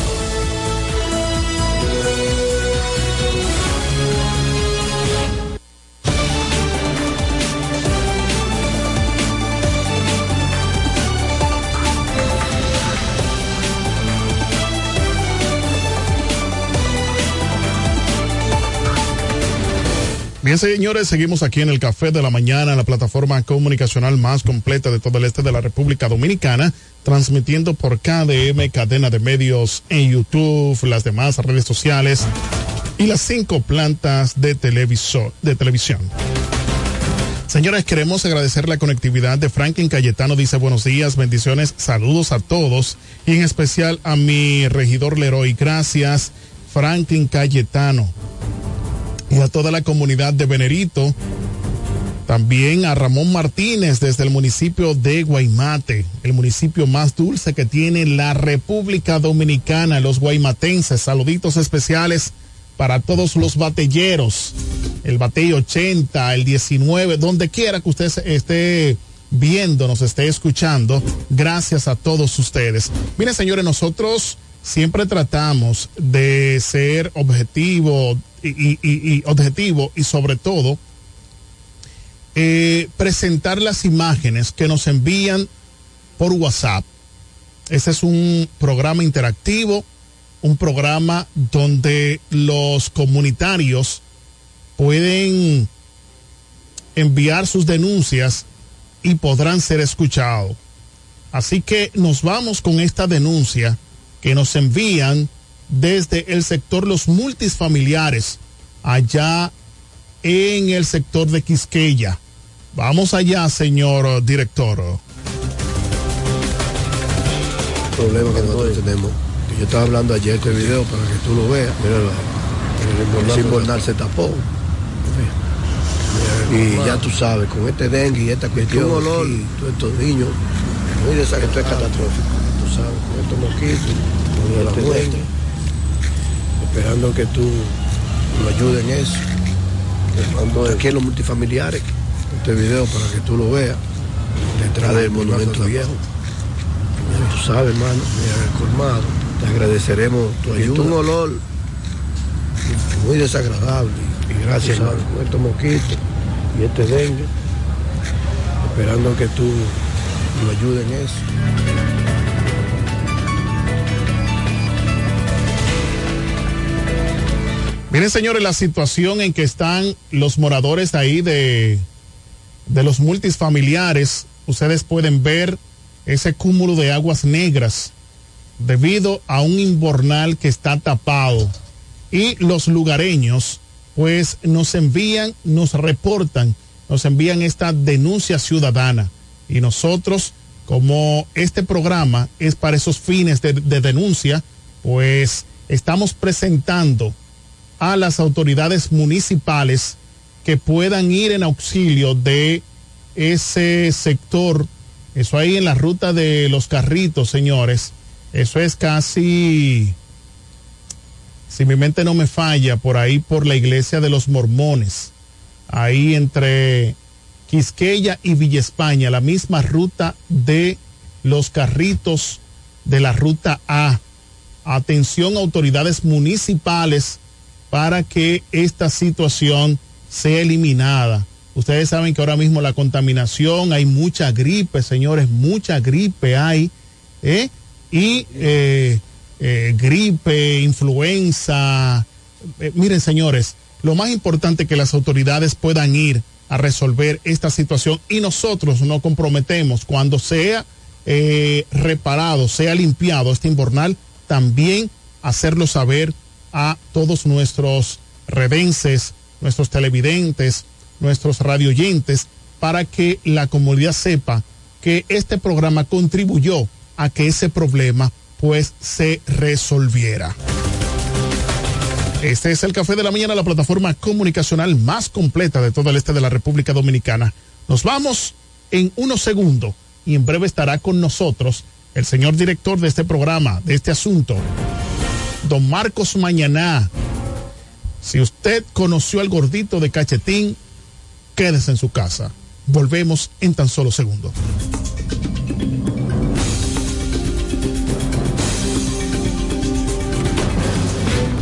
Bien, señores, seguimos aquí en el Café de la Mañana, la plataforma comunicacional más completa de todo el este de la República Dominicana, transmitiendo por KDM, cadena de medios en YouTube, las demás redes sociales y las cinco plantas de, televisor, de televisión. Señores, queremos agradecer la conectividad de Franklin Cayetano. Dice buenos días, bendiciones, saludos a todos y en especial a mi regidor Leroy. Gracias, Franklin Cayetano y a toda la comunidad de Venerito. También a Ramón Martínez desde el municipio de Guaymate, el municipio más dulce que tiene la República Dominicana, los guaymatenses. Saluditos especiales para todos los batalleros, el batey 80, el 19, donde quiera que usted esté viendo, nos esté escuchando. Gracias a todos ustedes. Miren, señores, nosotros siempre tratamos de ser objetivo y, objetivo y sobre todo eh, presentar las imágenes que nos envían por WhatsApp. Este es un programa interactivo un programa donde los comunitarios pueden enviar sus denuncias y podrán ser escuchados. Así que nos vamos con esta denuncia que nos envían desde el sector los multifamiliares allá en el sector de Quisqueya. Vamos allá, señor director. problema que nosotros tenemos. Que yo estaba hablando ayer este video para que tú lo veas. Mira, el Bornal se tapó. Y ya tú sabes, con este dengue y esta cuestión, aquí, todos estos niños, muy esto es catastrófico. Sabes, con estos mosquitos, con la muerte, esperando que tú nos ayudes en eso. Mando aquí en los multifamiliares, este video para que tú lo veas, detrás del monumento viejo. Tú sabes, hermano, mira, colmado. Te agradeceremos tu ayuda. un olor muy desagradable. Y gracias, hermano, con estos mosquitos y este dengue. Esperando que tú nos ayudes en eso. Miren, señores, la situación en que están los moradores ahí de, de los multifamiliares. Ustedes pueden ver ese cúmulo de aguas negras debido a un inbornal que está tapado. Y los lugareños, pues, nos envían, nos reportan, nos envían esta denuncia ciudadana. Y nosotros, como este programa es para esos fines de, de denuncia, pues estamos presentando a las autoridades municipales que puedan ir en auxilio de ese sector. Eso ahí en la ruta de los carritos, señores. Eso es casi, si mi mente no me falla, por ahí por la iglesia de los mormones. Ahí entre Quisqueya y Villa España, la misma ruta de los carritos de la ruta A. Atención autoridades municipales para que esta situación sea eliminada. Ustedes saben que ahora mismo la contaminación, hay mucha gripe, señores, mucha gripe hay, ¿eh? Y eh, eh, gripe, influenza. Miren, señores, lo más importante es que las autoridades puedan ir a resolver esta situación y nosotros nos comprometemos cuando sea reparado, sea limpiado este invernal, también hacerlo saber a todos nuestros redenses, nuestros televidentes, nuestros radioyentes, para que la comunidad sepa que este programa contribuyó a que ese problema pues se resolviera. Este es el Café de la Mañana, la plataforma comunicacional más completa de todo el este de la República Dominicana. Nos vamos en unos segundos y en breve estará con nosotros el señor director de este programa, de este asunto, don Marcos Mañaná. Si usted conoció al gordito de cachetín, quédese en su casa. Volvemos en tan solo segundos.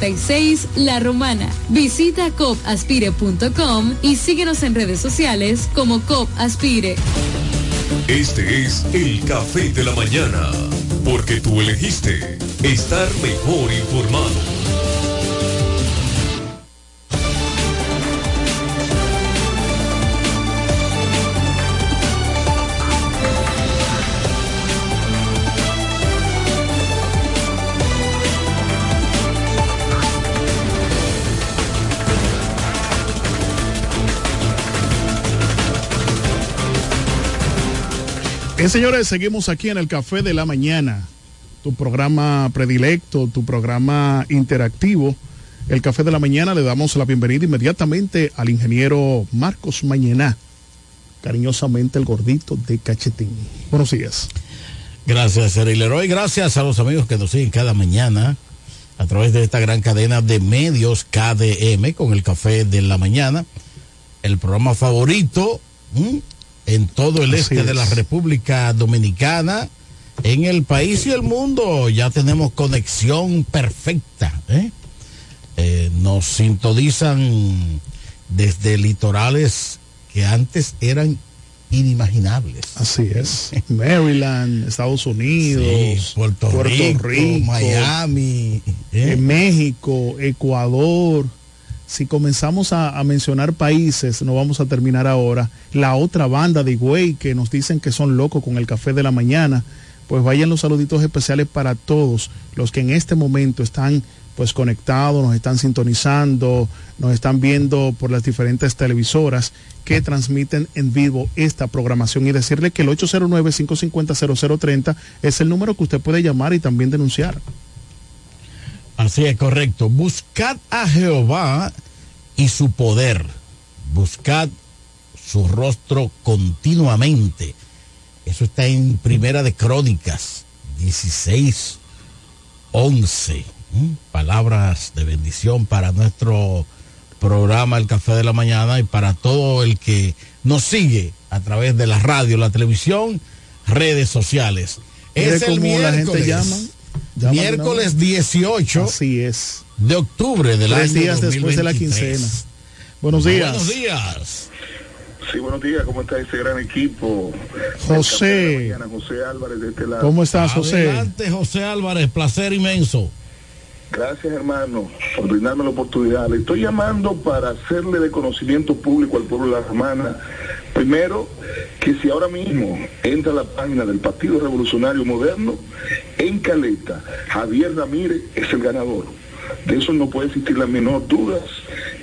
146, La Romana. Visita copaspire.com y síguenos en redes sociales como COP Aspire. Este es el café de la mañana. Porque tú elegiste estar mejor informado. Señores, seguimos aquí en el Café de la Mañana, tu programa predilecto, tu programa interactivo. El Café de la Mañana le damos la bienvenida inmediatamente al ingeniero Marcos Mañana, cariñosamente el gordito de Cachetín. Buenos días. Gracias, Eric Leroy. Gracias a los amigos que nos siguen cada mañana a través de esta gran cadena de medios KDM con el Café de la Mañana, el programa favorito. En todo el Así este de la República Dominicana, en el país y el mundo. Ya tenemos conexión perfecta. ¿eh? Eh, nos sintonizan desde litorales que antes eran inimaginables. Así es. Maryland, Estados Unidos, Sí, Puerto Rico, Miami, eh, México, Ecuador. Si comenzamos a, mencionar países, no vamos a terminar ahora. La otra banda de Higüey que nos dicen que son locos con el café de la mañana, pues vayan los saluditos especiales para todos los que en este momento están pues conectados, nos están sintonizando, nos están viendo por las diferentes televisoras que transmiten en vivo esta programación y decirle que el 809-550-0030 es el número que usted puede llamar y también denunciar. Así es correcto. Buscad a Jehová y su poder. Buscad su rostro continuamente. Eso está en Primera de Crónicas 16, 11. ¿m? Palabras de bendición para nuestro programa El Café de la Mañana y para todo el que nos sigue a través de la radio, la televisión, redes sociales. Es el cómo la gente miércoles. llama. Miércoles vez. 18 Así es. de octubre del Tres año días después de la 2023. quincena. Buenos días. Buenos días. Sí, buenos días, ¿cómo está ese gran equipo? José. Mañana, José Álvarez de este lado. ¿Cómo estás, José? Adelante, José Álvarez, placer inmenso. Gracias, hermano, por brindarme la oportunidad. Le estoy llamando para hacerle de conocimiento público al pueblo de la Romana. Primero, que si ahora mismo entra a la página del Partido Revolucionario Moderno, en Caleta, Javier Ramírez es el ganador. De eso no puede existir la menor duda.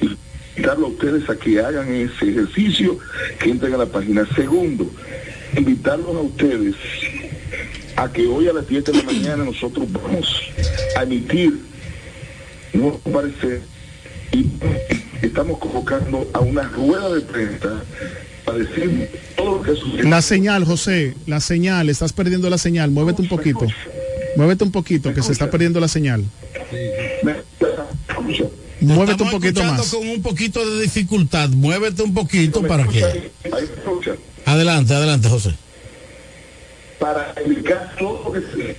Y invitarlo a ustedes a que hagan ese ejercicio, que entren a la página. Segundo, invitarlos a ustedes a que hoy a las 10 de la mañana nosotros vamos a emitir nuestro parecer y estamos convocando a una rueda de prensa para decir todo lo que sucede. La señal, José, la señal, estás perdiendo la señal, muévete un poquito. Muévete un poquito, que se está perdiendo la señal. Muévete un poquito más. con un poquito de dificultad. Muévete un poquito para que. Adelante, adelante, José. Para explicar todo lo que se...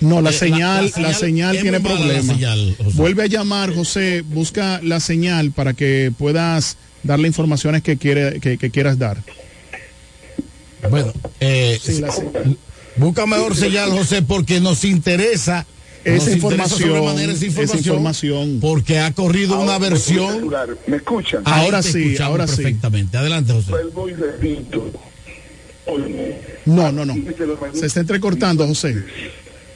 No, la Eh, señal, la- la la señal señal tiene muy mala la problema. señal, José. Vuelve a llamar, José, busca la señal para que puedas dar las informaciones que, quiere, que, que quieras dar. Bueno, eh, Sí, la señal. busca mejor señal, José, porque nos interesa. Esa información, esa información. Porque ha corrido una versión. ¿Me escuchan? Ahora sí, ahora sí. perfectamente. Adelante, José. Vuelvo y repito. No, no, no. Se está entrecortando, José.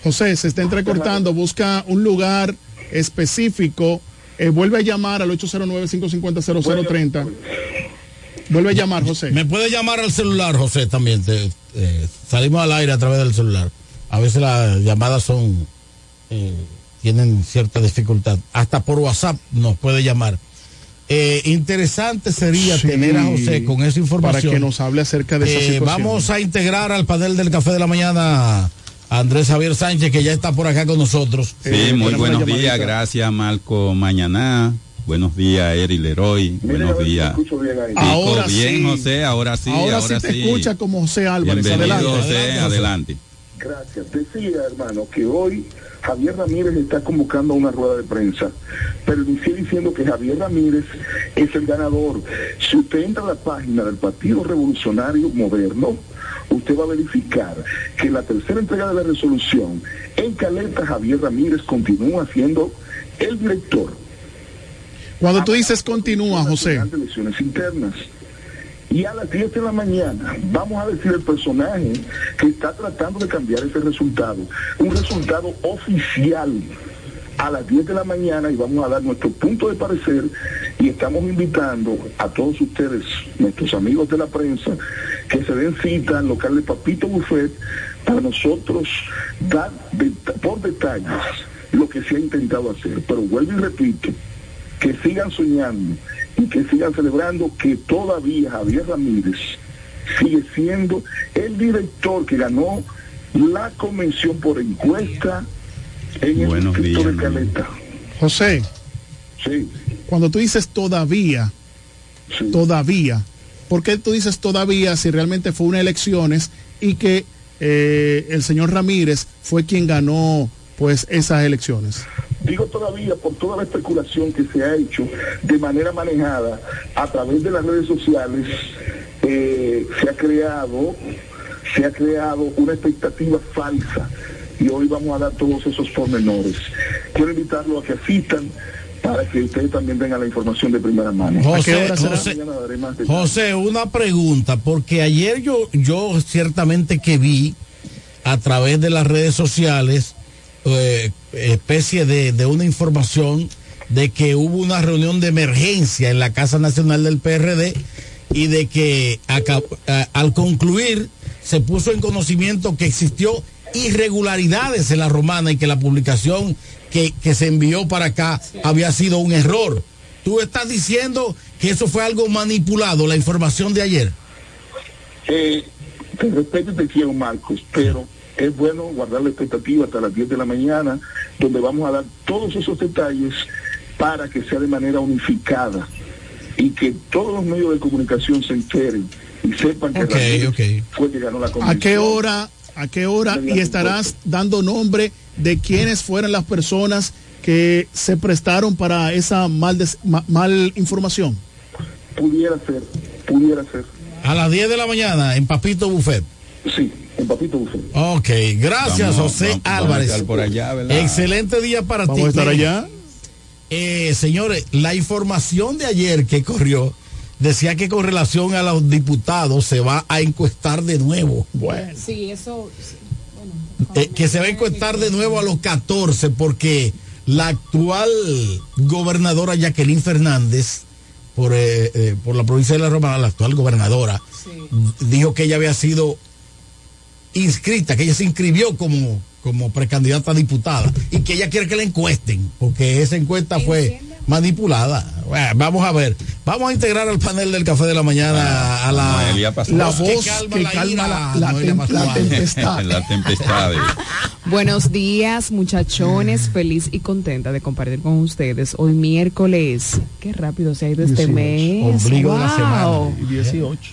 José, se está entrecortando. Busca un lugar específico. Eh, vuelve a llamar al 809-550-0030. Vuelve a llamar, José. Me puede llamar al celular, José, también. Te- eh, salimos al aire a través del celular. A veces las llamadas son eh, tienen cierta dificultad. Hasta por WhatsApp nos puede llamar. Eh, interesante sería Sí, tener a José con esa información. Para que nos hable acerca de esa Eh, situación. vamos a integrar al panel del café de la mañana Andrés Javier Sánchez, que ya está por acá con nosotros. Sí, Eh, muy buenos días, gracias Marco Mañana. Buenos días, Eri Leroy. Buenos días. bien ahí. Ahora bien, sí. José, ahora sí, ahora, ahora, sí te escucha como José Álvarez. Bienvenido, Adelante. José, Adelante, José. adelante. Gracias. Decía, hermano, que hoy Javier Ramírez está convocando a una rueda de prensa, pero inicia diciendo que Javier Ramírez es el ganador. Si usted entra a la página del Partido Revolucionario Moderno, usted va a verificar que la tercera entrega de la resolución, en Caleta Javier Ramírez continúa siendo el director. Cuando tú dices continúa, José. elecciones internas. Y a las 10 de la mañana vamos a decir el personaje que está tratando de cambiar ese resultado. Un resultado oficial a las 10 de la mañana y vamos a dar nuestro punto de parecer y estamos invitando a todos ustedes, nuestros amigos de la prensa, que se den cita al local de Papito Buffet para nosotros dar por detalles lo que se ha intentado hacer. Pero vuelvo y repito, que sigan soñando y que sigan celebrando que todavía Javier Ramírez sigue siendo el director que ganó la convención por encuesta en el Buenos distrito días, de Caleta. José, Sí. cuando tú dices todavía, todavía, ¿por qué tú dices todavía si realmente fue una elecciones y que eh, el señor Ramírez fue quien ganó pues esas elecciones? Digo todavía por toda la especulación que se ha hecho de manera manejada a través de las redes sociales, eh, se ha creado, se ha creado una expectativa falsa y hoy vamos a dar todos esos pormenores. Quiero invitarlo a que asistan para que ustedes también tengan la información de primera mano. José, José. José, una pregunta, porque ayer yo, yo ciertamente que vi a través de las redes sociales eh, especie de, de una información de que hubo una reunión de emergencia en la Casa Nacional del PRD y de que a- al concluir se puso en conocimiento que existió irregularidades en la romana y que la publicación que, que se envió para acá había sido un error. Tú estás diciendo que eso fue algo manipulado, la información de ayer. Eh, te respeto te quiero, Marcos, pero es bueno guardar la expectativa hasta las 10 de la mañana, donde vamos a dar todos esos detalles para que sea de manera unificada y que todos los medios de comunicación se enteren y sepan que Ok, Ramírez ok. fue que ganó la ¿A qué hora? ¿A qué hora? Y estarás dando nombre de quiénes fueron las personas que se prestaron para esa mal, des- ma- mal información. Pudiera ser, pudiera ser. A las 10 de la mañana en Papito Buffet. Sí, en Papito Buffet. Ok, gracias Vamos, José vamos, vamos a Álvarez. estar por allá, ¿verdad? Excelente día para Vamos ti. a estar allá. eh, señores, la información de ayer que corrió decía que con relación a los diputados se va a encuestar de nuevo. Bueno. Sí, eso. Eh, que se va a encuestar de nuevo a los 14 porque la actual gobernadora Jacqueline Fernández por, eh, eh, por la provincia de La Romana, la actual gobernadora, dijo que ella había sido inscrita, que ella se inscribió como, como precandidata a diputada y que ella quiere que la encuesten porque esa encuesta fue manipulada. Bueno, vamos a ver, vamos a integrar al panel del café de la mañana a la, voz que calma la, la Noelia tem- Pascual. la tempestad. la tempestad. Buenos días, muchachones. Feliz y contenta de compartir con ustedes hoy miércoles. Qué rápido se ha ido este 18, mes. ombligo de la Wow. semana. Y 18.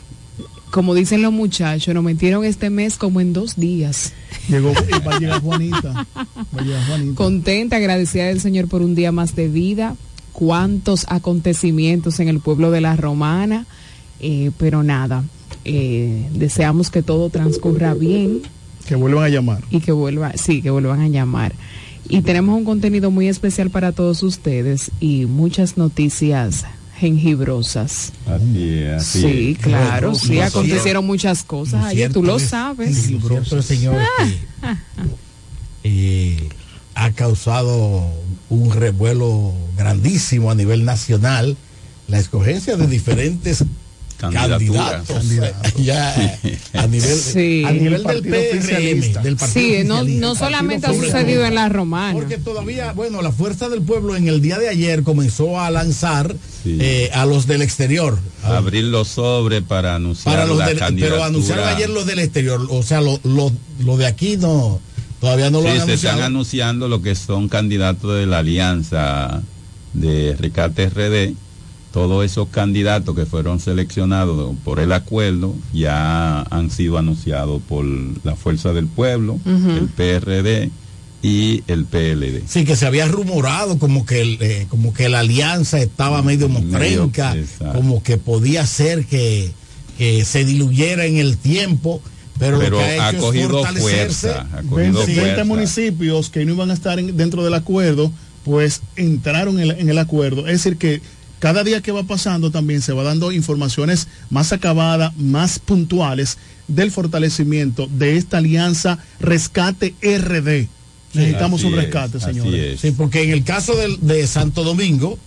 Como dicen los muchachos, nos metieron este mes como en dos días. Llegó, va a llegar Juanita. Va a llegar Juanita. Contenta, agradecida del Señor por un día más de vida. Cuántos acontecimientos en el pueblo de la Romana. Eh, pero nada, eh, deseamos que todo transcurra bien. Que vuelvan a llamar. y que vuelva, sí, que vuelvan a llamar. Y tenemos un contenido muy especial para todos ustedes y muchas noticias jengibrosas. Así es, así Sí, es. claro, Lo- sí, acontecieron muchas cosas ayer, tú lo es- sabes. señor, que, eh, ha causado un revuelo grandísimo a nivel nacional la escogencia de diferentes Candidaturas. candidatos ya a nivel Sí. a nivel El del. PRM del partido Sí, no, no solamente ha sucedido todo. en la romana. Porque todavía, bueno, la Fuerza del Pueblo en el día de ayer comenzó a lanzar Sí. eh, a los del exterior. Abrir los sobres para anunciar Para los la del- candidatura. pero anunciaron ayer los del exterior. O sea, lo, lo, lo de aquí no, todavía no lo Sí, han se anunciado. están anunciando lo que son candidatos de la alianza de Recate RD. Todos esos candidatos que fueron seleccionados por el acuerdo ya han sido anunciados por la Fuerza del Pueblo, el PRD y el PLD. Sí, que se había rumorado como que el, eh, como que la alianza estaba medio mostrenca, como que podía ser que, que se diluyera en el tiempo, pero, Pero lo que ha ha hecho es cogido fortalecerse. fuerza, ha cogido 20, 20 fuerza. municipios que no iban a estar en- dentro del acuerdo, pues entraron en, el- en el acuerdo. Es decir, que cada día que va pasando también se va dando informaciones más acabadas, más puntuales del fortalecimiento de esta alianza Rescate RD. Necesitamos Así un es, rescate, señores. Sí, porque en el caso del- de Santo Domingo,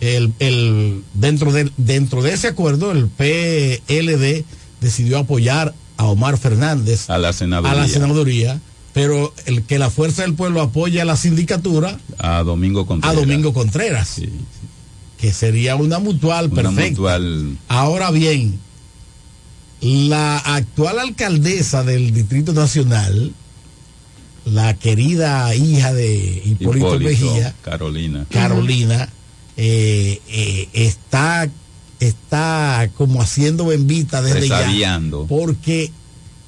el, el- dentro, de, dentro de ese acuerdo, el PLD decidió apoyar a Omar Fernández a la senaduría. a la senaduría, pero el que la fuerza del pueblo apoya a la sindicatura a Domingo a Contreras. Contreras, que sería una mutual Una perfecta. mutual Ahora bien, la actual alcaldesa del Distrito Nacional, la querida hija de Hipólito, Hipólito, Mejía, Carolina. Carolina, eh, eh, está, está como haciendo bembita desde ya. Porque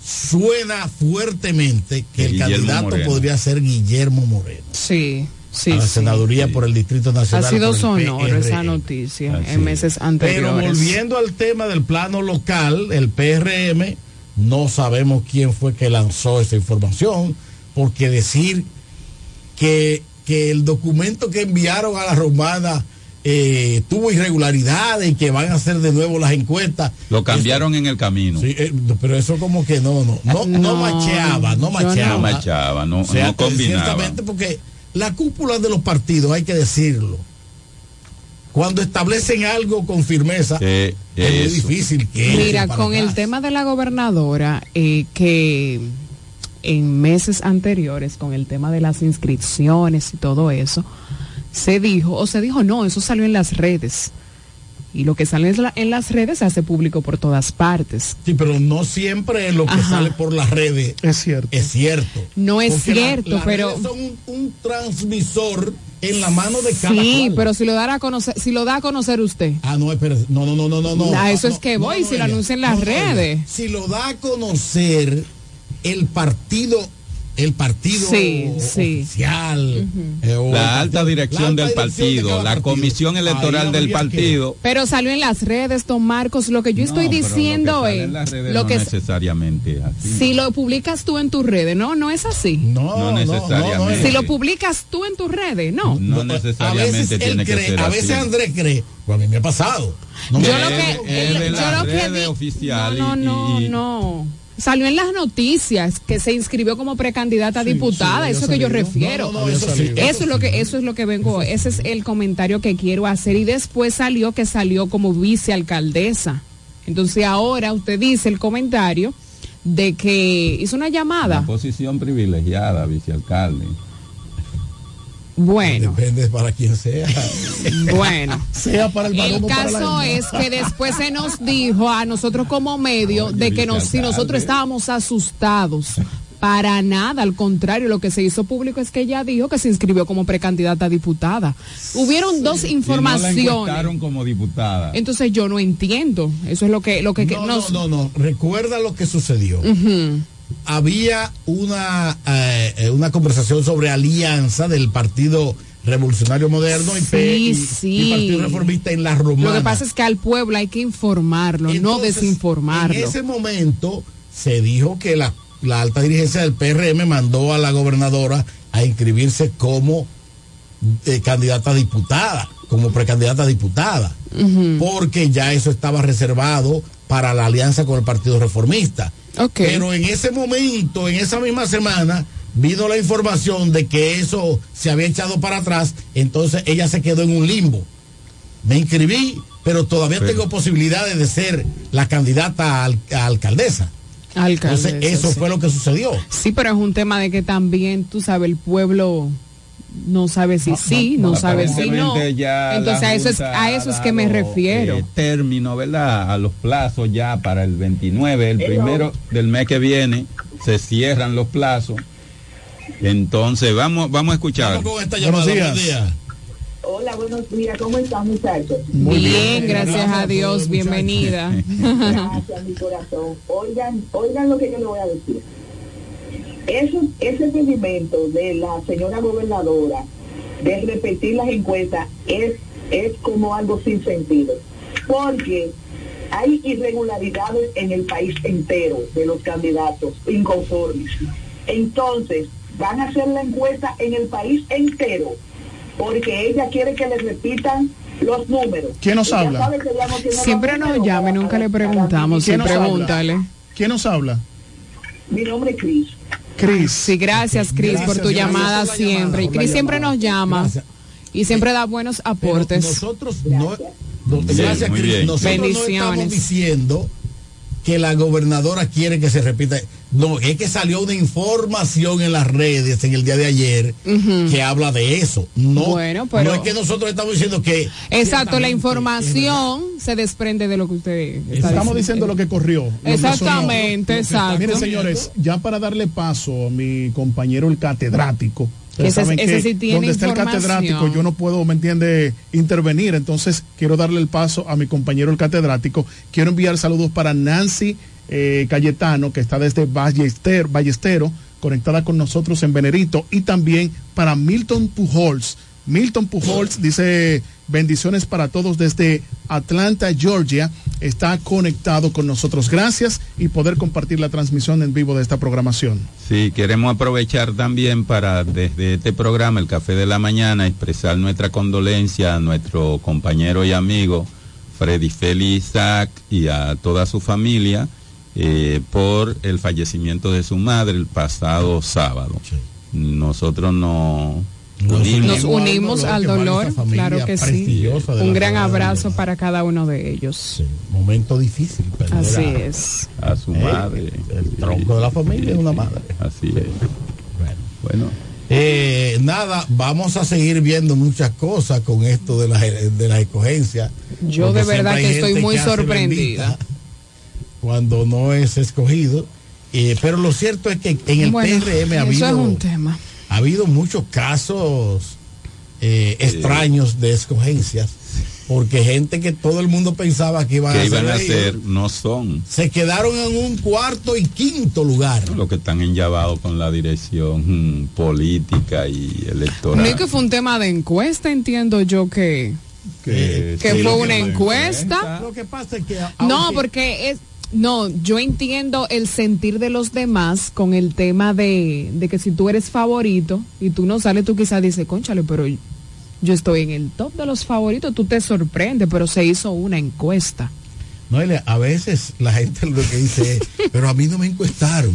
suena fuertemente que el candidato Moreno. podría ser Guillermo Moreno. Sí, sí. a la sí. senaduría por el Distrito Ha Nacional. sido por el sonoro esa PRM. noticia Así en meses Pero anteriores. volviendo al tema del plano local, el PRM, no sabemos quién fue que lanzó esa información, porque decir que, que el documento que enviaron a la romana eh, tuvo irregularidades y que van a hacer de nuevo las encuestas. Lo cambiaron en el camino. Sí, eh, pero eso como que no, no, no, no, No, macheaba, no macheaba. no. machaba, no- O sea, no combinaba. Ciertamente porque la cúpula de los partidos, hay que decirlo, cuando establecen algo con firmeza, es muy eso. difícil que Mira, con el atrás. tema de la gobernadora, eh, que en meses anteriores, con el tema de las inscripciones y todo eso, se dijo, o se dijo, no, eso salió en las redes. Y lo que sale en la- en las redes se hace público por todas partes. Sí, pero no siempre lo que Ajá. sale por las redes es cierto. Es cierto. No es Porque la- cierto, las pero... redes son un, un transmisor en la mano de cada Sí, cual. pero si lo, da a conocer, si lo da a conocer usted. Ah, no, espera, no, no, no, no, no, no. A eso No, es que no, voy, no, si lo anuncia en las No, no, redes. Si lo da a conocer el partido, el partido Sí, sí. oficial. eh, o La alta partido- dirección la del alta dirección de partido, cada la partido. comisión electoral del habría que- partido. Pero salió en las redes, don Marcos. Lo que yo estoy No, pero diciendo lo que sale es en las redes lo no que necesariamente es así. si lo publicas tú en tus redes, no, no es así. No necesariamente. Si lo publicas tú en tus redes, no. No a necesariamente veces, él tiene que cree- ser a así. veces Andrés cree, pues a mí me ha pasado. No Yo me- lo que- Es de yo lo que oficiales No, no, y- no. Salió en las noticias que se inscribió como precandidata a diputada, sí, eso había que yo salido. refiero. No, no, no, eso sí, eso eso es lo que eso es lo que vengo, ese es el comentario que quiero hacer y después salió que salió como vicealcaldesa. Entonces ahora usted dice el comentario de que hizo una llamada. Una posición privilegiada, vicealcalde. Bueno. Depende para quien sea. Bueno, sea para el varón el o para la caso es que después se nos dijo a nosotros como medio de que nos, si nosotros estábamos asustados. Para nada, al contrario, lo que se hizo público es que ella dijo que se inscribió como precandidata a diputada. Hubieron dos Y no la informaciones. como diputada. Entonces yo no entiendo. Eso es lo que lo que No, nos- no, no, no. Recuerda lo que sucedió. Había una, eh, eh, una conversación sobre alianza del Partido Revolucionario Moderno y, P- y- sí. y Partido Reformista en la Romana. Lo que pasa es que al pueblo hay que informarlo, no desinformarlo. En ese momento se dijo que la, la alta dirigencia del PRM mandó a la gobernadora a inscribirse como eh, candidata a diputada, como precandidata a diputada, porque ya eso estaba reservado para la alianza con el Partido Reformista. Pero en ese momento, en esa misma semana, vino la información de que eso se había echado para atrás, entonces ella se quedó en un limbo. Me inscribí, pero todavía tengo posibilidades de ser la candidata a, al- a alcaldesa. Alcaldesa, Entonces, eso sí. fue lo que sucedió. Sí, pero es un tema de que también, tú sabes, el pueblo no sabe si sí, no, sabe si no. Entonces a eso es a eso es que me refiero. eh, término, ¿verdad? A los plazos ya para el 29, el primero del mes que viene, se cierran los plazos. Entonces, vamos, vamos a escuchar. con esta Buenos llamada. días. Buenos días. Hola, buenos días. ¿Cómo están, muchachos? bien, gracias a Dios, bienvenida. Gracias, mi corazón. Oigan, oigan lo que yo le voy a decir. Eso, ese pedimento de la señora gobernadora de repetir las encuestas es, es como algo sin sentido. Porque hay irregularidades en el país entero de los candidatos inconformes. Entonces, van a hacer la encuesta en el país entero porque ella quiere que le repitan los números. ¿Quién nos Ella habla? sabe que ya no tiene los Siempre nos números llama y para- nunca le preguntamos, sí, ¿Quién nos habla? pregúntale. ¿Quién nos habla? Mi nombre es Cris. Cris. Sí, gracias, Cris, por tu llamada siempre. y Cris siempre nos llama Gracias. y siempre da buenos Pero aportes. nosotros no, no- Bien, gracias, Cris. Nosotros no estamos Bendiciones. diciendo que la gobernadora quiere que se repita. No, es que salió una información en las redes en el día de ayer que habla de eso. No, Bueno, pero- no es que nosotros estamos diciendo que Exacto, la información se desprende de lo que usted está Estamos diciendo lo que corrió. Exactamente, sonó. exacto. Miren, señores, ya para darle paso a mi compañero el catedrático. Ese- saben ese que sí tiene donde está el catedrático, yo no puedo, ¿me entiende?, intervenir. Entonces, quiero darle el paso a mi compañero el catedrático. Quiero enviar saludos para Nancy eh, Cayetano, que está desde Ballester, Ballestero, conectada con nosotros en Venerito, y también para Milton Pujols. Milton Pujols dice bendiciones para todos desde Atlanta, Georgia. Está conectado con nosotros. Gracias y poder compartir la transmisión en vivo de esta programación. Sí, queremos aprovechar también para desde este programa, el Café de la Mañana, expresar nuestra condolencia a nuestro compañero y amigo Freddy Félix y a toda su familia eh, por el fallecimiento de su madre el pasado sábado. Nosotros no Nos unimos al dolor, claro que sí. Un gran abrazo para cada uno de ellos. momento difícil. Así a- es. a su Eh, madre. El tronco de la familia es una madre. Así es. Bueno. Eh, nada, vamos a seguir viendo muchas cosas con esto de las de las escogencias. Yo de verdad que estoy muy que sorprendida. bendita Cuando no es escogido. Eh, pero lo cierto es que en el Bueno, PRM ha habido, es un tema. ha habido muchos casos eh, extraños de escogencias. Porque gente que todo el mundo pensaba que iban que a iban a ser no son. se quedaron en un cuarto y quinto lugar. Los que están enllavados con la dirección mm, política y electoral. No es que fue un tema de encuesta, entiendo yo que, que, que sí, fue lo una encuesta. Lo que pasa es que No, porque es... No, yo entiendo el sentir de los demás con el tema de, de que si tú eres favorito y tú no sales, tú quizás dices, conchale, pero yo estoy en el top de los favoritos, tú te sorprendes, pero se hizo una encuesta. Noelia, a veces la gente lo que dice es, pero a mí no me encuestaron.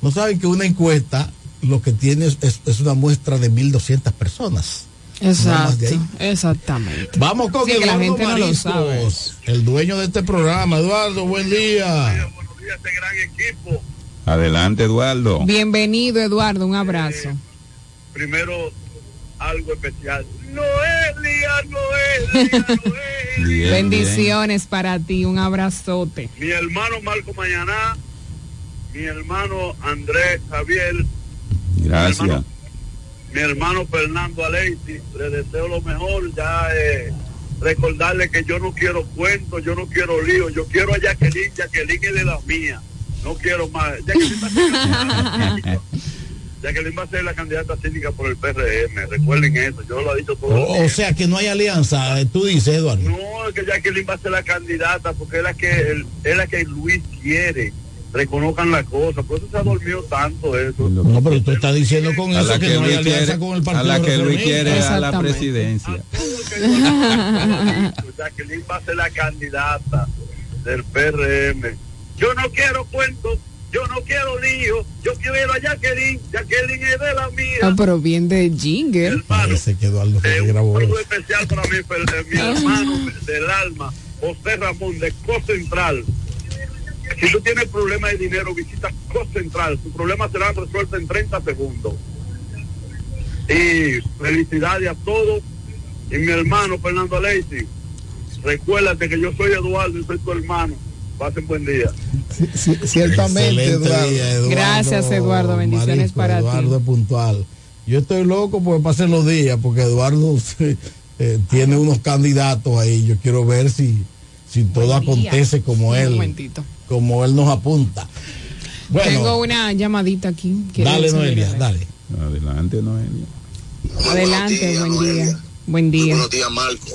No saben que una encuesta lo que tiene es, es- es una muestra de 1.200 personas. Exacto, exactamente. Vamos con Sí, que la gente no lo sabe. el dueño de este programa. Eduardo, buen día. Adelante, Eduardo. Bienvenido, Eduardo, un abrazo. primero algo especial. Noelia, Noelia, Bien, Bendiciones para ti, un abrazote. mi hermano Marco Mañana, mi hermano Andrés Javier, Gracias. Mi hermano Fernando Aleiti, le deseo lo mejor, ya eh, recordarle que yo no quiero cuentos, yo no quiero lío, yo quiero a Jacqueline, Jacqueline es de la mía, no quiero más. Jacqueline va a ser la candidata síndica. Jacqueline va a ser la candidata síndica por el PRM, recuerden eso, yo lo he dicho todo. O, o sea que no hay alianza, eh, tú dices, Eduardo. No, es que Jacqueline va a ser la candidata porque es la que el- es la que Luis quiere. Reconozcan la cosa, por eso se ha dormido tanto eso. No, pero tú estás diciendo con A eso la que, que no hay Luis alianza quiere, con el a Partido la que Luis quiere a la presidencia. Jacqueline va a ser la candidata del PRM. Yo no quiero cuentos, yo no quiero lío, yo quiero a Jacqueline, Jacqueline es de la mía. Ah, pero bien de jingle. Parece que Eduardo Eh, Ferreira un grabó eso. especial para mi, per- eh, mi hermano del alma, José Ramón de Costa Central. Si tú tienes problemas de dinero, visita Costa Central. Tu problema será resuelto en 30 segundos. Y felicidades a todos. Y mi hermano Fernando Leite, recuérdate que yo soy Eduardo y soy tu hermano. Pasen buen día. Ciertamente, Eduardo. día, Eduardo Gracias, Eduardo. Bendiciones Marisco, para ti. Eduardo es puntual. Yo estoy loco porque pasen los días, porque Eduardo eh, tiene unos candidatos ahí. Yo quiero ver si, si todo acontece como Un él, momentito. Como él nos apunta. Bueno, Tengo una llamadita aquí. ¿Quiere dale? Noelia, dale. Adelante, Noelia. Adelante, buen día. Buen día. Buenos días, Marco.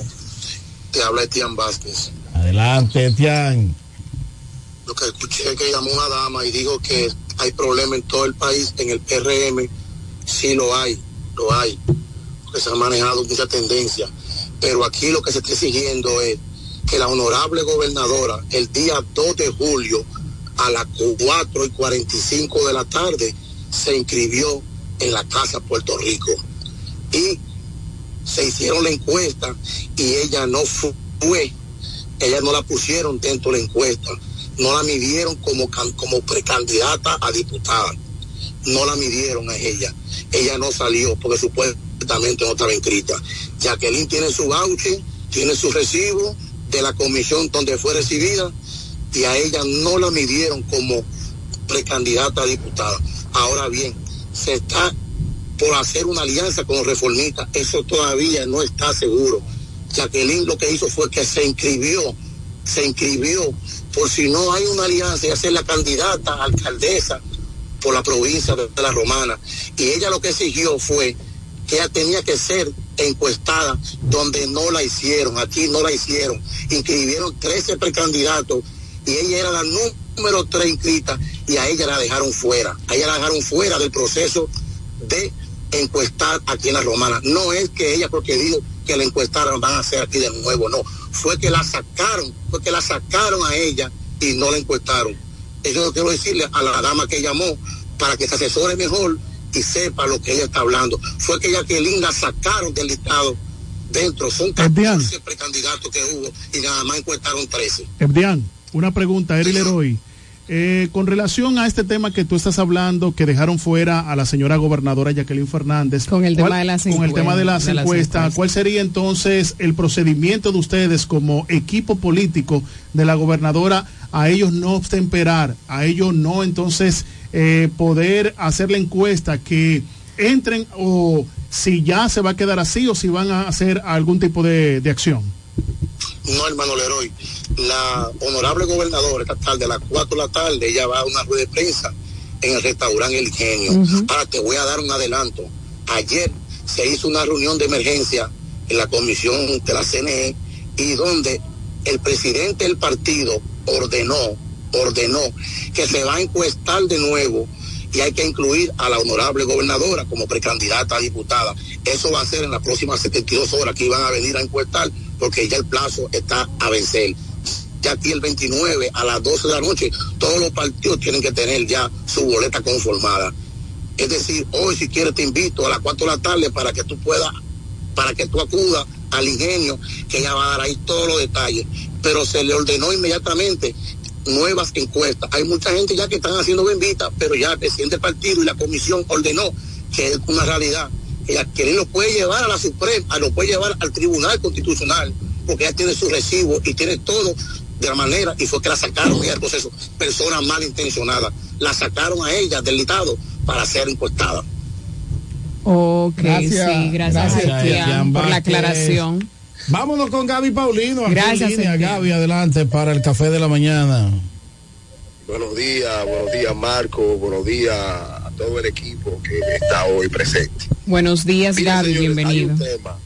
Te habla Etienne Vázquez. Adelante, Etián. Lo que escuché que llamó una dama y dijo que hay problemas en todo el país, en el PRM, sí lo hay, lo hay, porque se han manejado muchas tendencias. Pero aquí lo que se está exigiendo es que la honorable gobernadora, el día 2 de julio, a las 4 y 45 de la tarde, se inscribió en la Casa Puerto Rico. Y se hicieron la encuesta y ella no fue, ella no la pusieron dentro de la encuesta, no la midieron como, como precandidata a diputada, no la midieron a ella, ella no salió porque supuestamente no estaba inscrita. Jacqueline tiene su voucher, tiene su recibo de la comisión donde fue recibida y a ella no la midieron como precandidata a diputada. Ahora bien, se está por hacer una alianza con reformistas, eso todavía no está seguro. Jacqueline lo que hizo fue que se inscribió, se inscribió por si no hay una alianza y hacer la candidata a alcaldesa por la provincia de la Romana. Y ella lo que exigió fue que ella tenía que ser encuestada donde no la hicieron, aquí no la hicieron. Inscribieron 13 precandidatos y ella era la número 3 inscrita y a ella la dejaron fuera. A ella la dejaron fuera del proceso de encuestar aquí en la Romana. No es que ella porque dijo que la encuestaron van a hacer aquí de nuevo, no. Fue que la sacaron, fue que la sacaron a ella y no la encuestaron. Eso quiero decirle a la dama que llamó para que se asesore mejor y sepa lo que ella está hablando. Fue que Jacqueline la sacaron del listado dentro. Son 14 precandidatos que hubo y nada más encuestaron 13. Ebdian, una pregunta, Eri Leroy. Eh, con relación a este tema que tú estás hablando, que dejaron fuera a la señora gobernadora Jacqueline Fernández. Con el tema ¿cuál- de las Con el tema de las encuestas, de las encuestas, encuestas. ¿cuál sería entonces el procedimiento de ustedes como equipo político de la gobernadora a ellos no obtemperar, a ellos no entonces eh, poder hacer la encuesta que entren o si ya se va a quedar así o si van a hacer algún tipo de, de acción? No, hermano Leroy. La honorable gobernadora esta tarde, a las 4 de la tarde, ella va a una rueda de prensa en el restaurante El Ingenio. Ahora te voy a dar un adelanto. Ayer se hizo una reunión de emergencia en la comisión de la CNE y donde el presidente del partido ordenó, ordenó que se va a encuestar de nuevo y hay que incluir a la honorable gobernadora como precandidata a diputada. Eso va a ser en las próximas 72 horas que iban a venir a encuestar porque ya el plazo está a vencer. Ya aquí el 29 a las 12 de la noche todos los partidos tienen que tener ya su boleta conformada. Es decir, hoy si quieres te invito a las 4 de la tarde para que tú puedas, para que tú acudas al ingenio, que ella va a dar ahí todos los detalles. Pero se le ordenó inmediatamente nuevas encuestas. Hay mucha gente ya que están haciendo benditas, pero ya el presidente del partido y la comisión ordenó que es una realidad. Que Jacqueline lo puede llevar a la Suprema, lo puede llevar al Tribunal Constitucional, porque ella tiene su recibo y tiene todo de la manera, y fue que la sacaron ella del proceso. Personas malintencionadas, la sacaron a ella del listado para ser encuestada. Ok, Gracias, sí, gracias, Etienne por la aclaración. Vámonos con Gaby Paulino. aquí Gracias, en línea. Etienne. Gaby, adelante para el café de la mañana. Buenos días, buenos días Marco, buenos días a todo el equipo que está hoy presente. Buenos días, Miren, Gaby, señores, bienvenido. Hay un tema,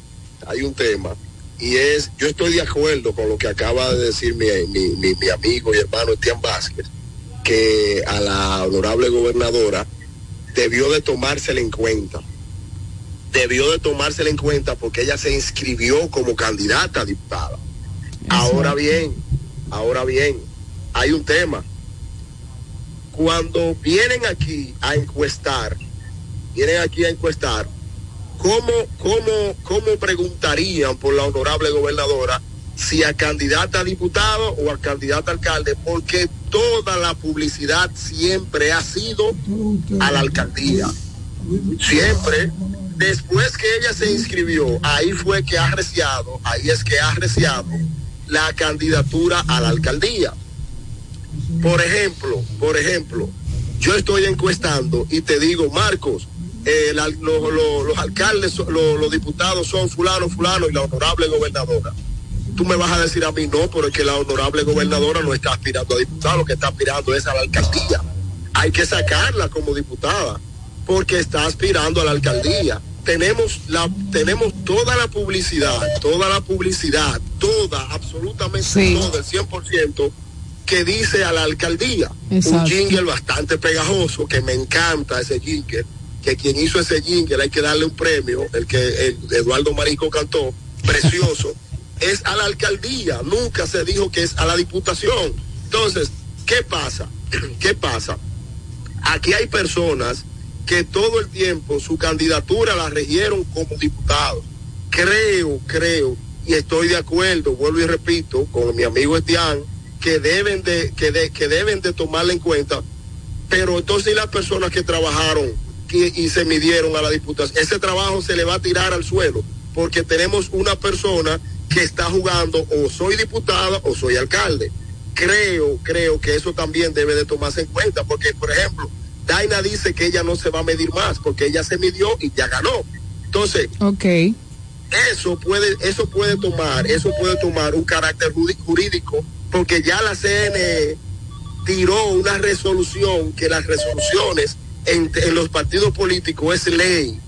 hay un tema, y es, yo estoy de acuerdo con lo que acaba de decir mi, mi, mi- mi amigo y hermano Etienne Vázquez, que a la honorable gobernadora debió de tomársela en cuenta. Debió de tomársela en cuenta porque ella se inscribió como candidata a diputada. Ahora bien, ahora bien, hay un tema. Cuando vienen aquí a encuestar, vienen aquí a encuestar, ¿cómo, cómo, cómo preguntarían por la honorable gobernadora si a candidata a diputado o a candidata a alcalde? Porque toda la publicidad siempre ha sido a la alcaldía. Siempre. Después que ella se inscribió, ahí fue que ha arreciado, ahí es que ha arreciado la candidatura a la alcaldía. Por ejemplo, por ejemplo, yo estoy encuestando y te digo, Marcos, eh, los alcaldes, los diputados son fulano, fulano y la honorable gobernadora. Tú me vas a decir a mí no, pero es que la honorable gobernadora no está aspirando a diputado, lo que está aspirando es a la alcaldía. Hay que sacarla como diputada, porque está aspirando a la alcaldía. Tenemos la, tenemos toda la publicidad, toda la publicidad, toda, absolutamente toda, el 100% que dice a la alcaldía. Un jingle bastante pegajoso, que me encanta ese jingle, que quien hizo ese jingle hay que darle un premio, el que el Eduardo Marico cantó, precioso, es a la alcaldía, nunca se dijo que es a la diputación. Entonces, ¿qué pasa? ¿Qué pasa? Aquí hay personas que todo el tiempo su candidatura la regieron como diputado. Creo, creo, y estoy de acuerdo, vuelvo y repito, con mi amigo Estián, que deben de, que de- que deben de tomarla en cuenta, pero entonces ¿y las personas que trabajaron que- y se midieron a la diputación, ese trabajo se le va a tirar al suelo, porque tenemos una persona que está jugando o soy diputada o soy alcalde. Creo, creo que eso también debe de tomarse en cuenta, porque por ejemplo, Daina dice que ella no se va a medir más, porque ella se midió y ya ganó. Entonces, eso puede eso puede tomar eso puede tomar un carácter jurídico porque ya la CN tiró una resolución que las resoluciones en, en los partidos políticos es ley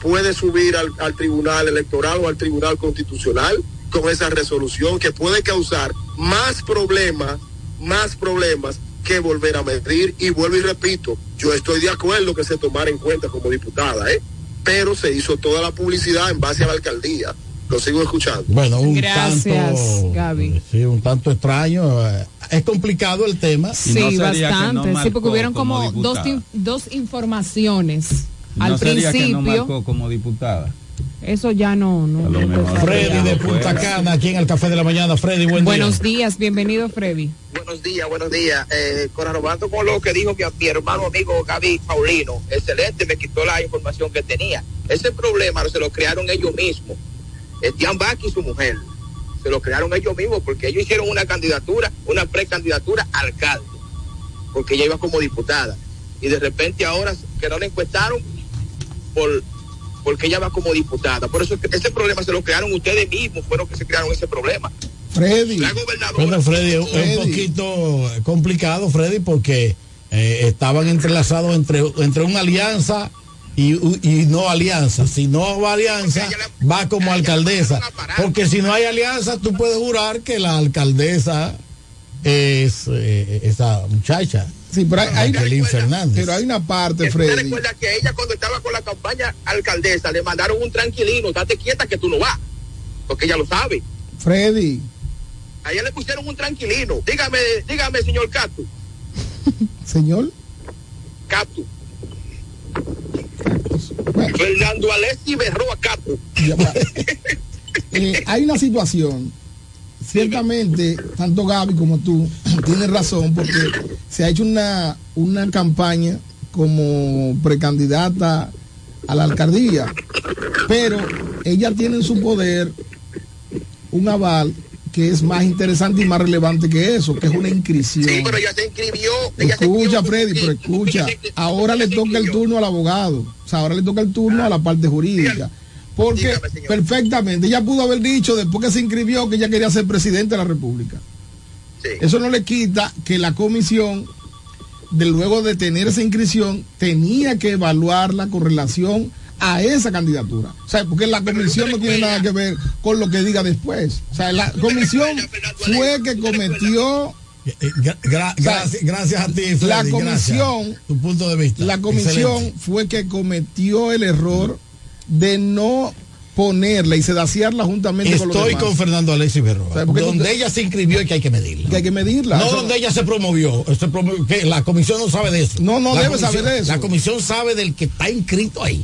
puede subir al, al tribunal electoral o al tribunal constitucional con esa resolución que puede causar más problemas más problemas que volver a medir y vuelvo y repito yo estoy de acuerdo que se tomara en cuenta como diputada eh pero se hizo toda la publicidad en base a la alcaldía. Lo sigo escuchando. Bueno, un Gracias, tanto, Gaby. sí, un tanto extraño. eh, Es complicado el tema. Sí, bastante. sí, porque hubieron como, dos, in- dos informaciones. Al que no principio, marcó como diputada. Eso ya no. no, no está Freddy de. Punta Cana, aquí en el Café de la Mañana. Freddy, buen Buenos día. días, bienvenido Freddy. Buenos días, buenos días. Eh, corroborando con lo que dijo mi, mi hermano amigo Gaby Paulino, excelente, me quitó la información que tenía. Ese problema se lo crearon ellos mismos. Estián Baki y su mujer. Se lo crearon ellos mismos porque ellos hicieron una candidatura, una precandidatura a alcalde, porque ella iba como diputada. Y de repente ahora que no la encuestaron por porque ella va como diputada. Por eso ese problema se lo crearon ustedes mismos, fueron que se crearon ese problema. Freddy. La gobernadora. Bueno, Freddy, es un poquito complicado, Freddy, porque eh, estaban entrelazados entre, entre una alianza y, y no alianza. Si no va alianza, va como alcaldesa. Porque si no hay alianza, tú puedes jurar que la alcaldesa es eh, esa muchacha. Sí, pero hay, hay- Jacqueline Fernández. pero hay una parte, ¿Usted Freddy. recuerda que ella cuando estaba con la campaña alcaldesa le mandaron un tranquilino, date quieta que tú no vas? Porque ella lo sabe. Freddy. A ella le pusieron un tranquilino. Dígame, dígame, señor Catu. Señor. Catu. Fernando Alessi Berroa Catu. Ya va. Eh, hay una situación. Ciertamente, tanto Gaby como tú tienes razón, porque se ha hecho una, una campaña como precandidata a la alcaldía, pero ella tiene en su poder un aval que es más interesante y más relevante que eso, que es una inscripción. Sí, pero ella se inscribió. Ella Escucha, Freddy, pero escucha. Ahora le toca el turno al abogado. O sea, ahora le toca el turno a la parte jurídica. Porque perfectamente, ella pudo haber dicho después que se inscribió que ella quería ser presidente de la República. Eso no le quita que la comisión, de luego de tener esa inscripción, tenía que evaluarla con relación a esa candidatura. O sea, porque la comisión no tiene nada que ver con lo que diga después. O sea, la comisión fue que cometió Gra- gracias, gracias a ti, Freddy, la gracias. comisión, Tu punto de vista. la comisión Excelente. fue que cometió el error de no ponerla y sedaciarla juntamente con los Estoy demás. con Fernando Alexis Berroa. Donde tú- ella se inscribió y que hay que medirla. Que hay que medirla. No Eso- donde ella se promovió. Se promovió- que la comisión no sabe de eso. No, no La debe comisión- saber de eso. La comisión sabe del que está inscrito ahí.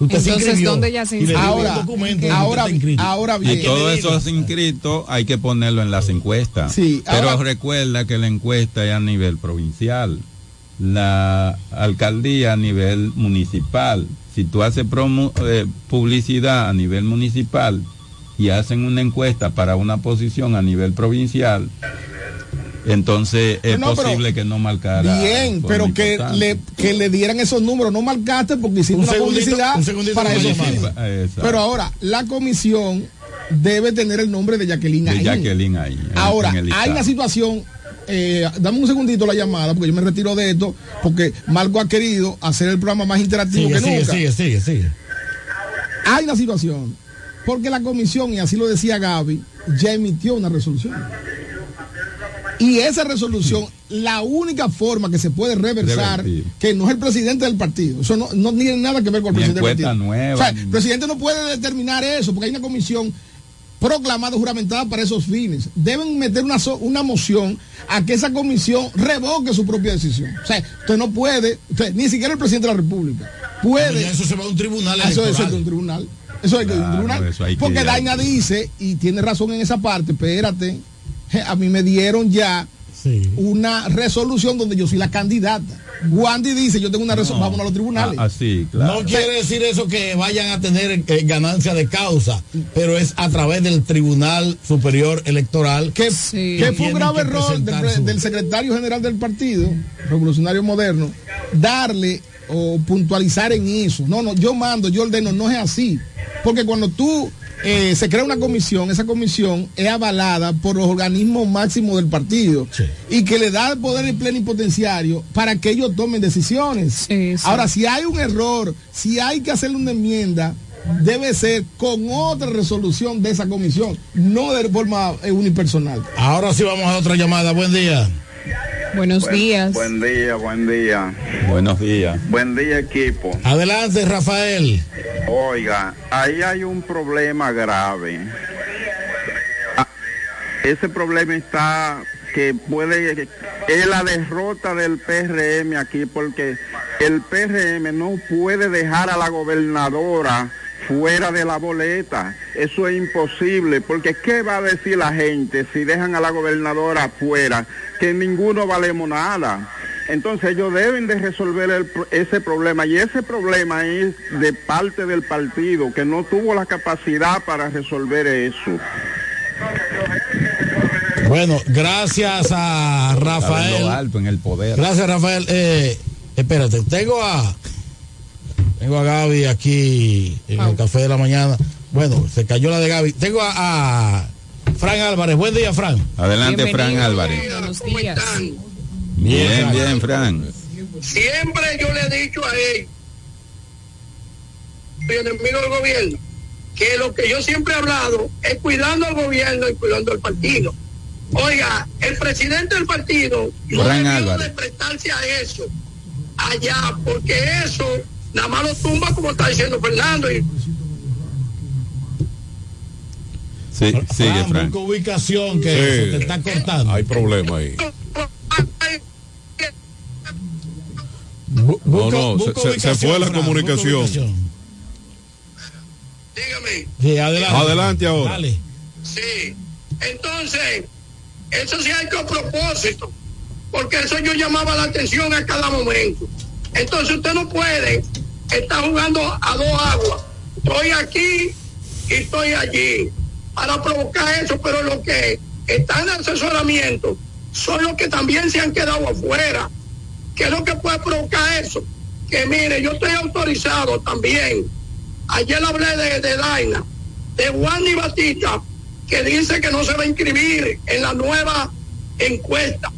Usted se Entonces, inscribió ¿dónde ella se y inscribió? Ahora, ahora, ahora Y bien. todo eso es inscrito, hay que ponerlo en las encuestas. Sí, Pero ahora- recuerda que la encuesta es a nivel provincial, la alcaldía a nivel municipal. Si tú haces promo- eh, publicidad a nivel municipal y hacen una encuesta para una posición a nivel provincial, entonces es No, posible que no marcara. Bien, pero que le, que le dieran esos números. No marcaste porque hiciste Un una publicidad un para. Exacto. Pero ahora, la comisión debe tener el nombre de Jacqueline de ahí. Jacqueline Ahora, hay una situación, eh, dame un segundito la llamada, porque yo me retiro de esto, porque Marco ha querido hacer el programa más interactivo Sigue, que sigue, nunca. sigue, sigue, sigue. Hay una situación, porque la comisión, y así lo decía Gaby, ya emitió una resolución. Y esa resolución, la única forma que se puede reversar, Revertir. que no es el presidente del partido, eso no, no tiene nada que ver con el Ni presidente del partido. nueva, o sea, ni- el presidente no puede determinar eso, porque hay una comisión proclamada, juramentada para esos fines. Deben meter una, so- una moción a que esa comisión revoque su propia decisión. O sea, usted no puede, usted, ni siquiera el presidente de la República puede. Ya eso se va a un tribunal Ah, Eso, eso es electoral. de un tribunal. Eso es de un Claro, tribunal. hay que Porque ahí. Daina dice, y tiene razón en esa parte, espérate, a mí me dieron ya una resolución donde yo soy la candidata. Wandy dice, yo tengo una resolución, vámonos a los tribunales. Ah, así, claro. No quiere decir eso que vayan a tener eh, ganancia de causa, pero es a través del Tribunal Superior Electoral. que, que fue un grave error su- del secretario general del partido, revolucionario moderno, darle o puntualizar en eso. No, no, yo mando, yo ordeno, no es así. Porque cuando tú eh, se crea una comisión, esa comisión es avalada por los organismos máximos del partido y que le da el poder plenipotenciario para que ellos tomen decisiones. Ahora, si hay un error, si hay que hacerle una enmienda, debe ser con otra resolución de esa comisión, no de forma eh, unipersonal. Ahora sí vamos a otra llamada. Buen día. Buenos días. Buen día, buen día. Buenos días. Buen día, equipo. Adelante, Rafael. Oiga, ahí hay un problema grave. Ah, Ese problema está que puede es la derrota del PRM aquí porque el PRM no puede dejar a la gobernadora fuera de la boleta. Eso es imposible porque ¿qué va a decir la gente si dejan a la gobernadora fuera? Que ninguno valemos nada. Entonces ellos deben de resolver el ese problema y ese problema es de parte del partido que no tuvo la capacidad para resolver eso. Bueno, gracias a Rafael. alto en el poder. Gracias, Rafael. Eh, espérate, tengo a tengo a Gaby aquí en el café de la mañana. Bueno, se cayó la de Gaby. Tengo a, a Fran Álvarez. Buen día, Fran. Adelante, Fran Álvarez. Buenos días. Bien, bien, Fran. Siempre yo le he dicho a él, soy enemigo del gobierno, que lo que yo siempre he hablado es cuidando al gobierno y cuidando al partido. Oiga, el presidente del partido no debió de prestarse a eso allá, porque eso nada más lo tumba como está diciendo Fernando. Y Sí, sigue, Fran. Busca ubicación que Sí. se te está cortando. Hay problema ahí. Bu- No, busca- no, se- se, fue la comunicación. Sí, adelante. Adelante ahora. Dale. Sí, entonces, eso sí hay que a propósito, porque eso yo llamaba la atención a cada momento. Entonces usted no puede estar jugando a dos aguas. Estoy aquí y estoy allí para provocar eso, pero los que están en asesoramiento son los que también se han quedado afuera. ¿Qué es lo que puede provocar eso? Que mire, yo estoy autorizado también. Ayer hablé de, de Daina, de Juan y Batista, que dice que no se va a inscribir en la nueva encuesta.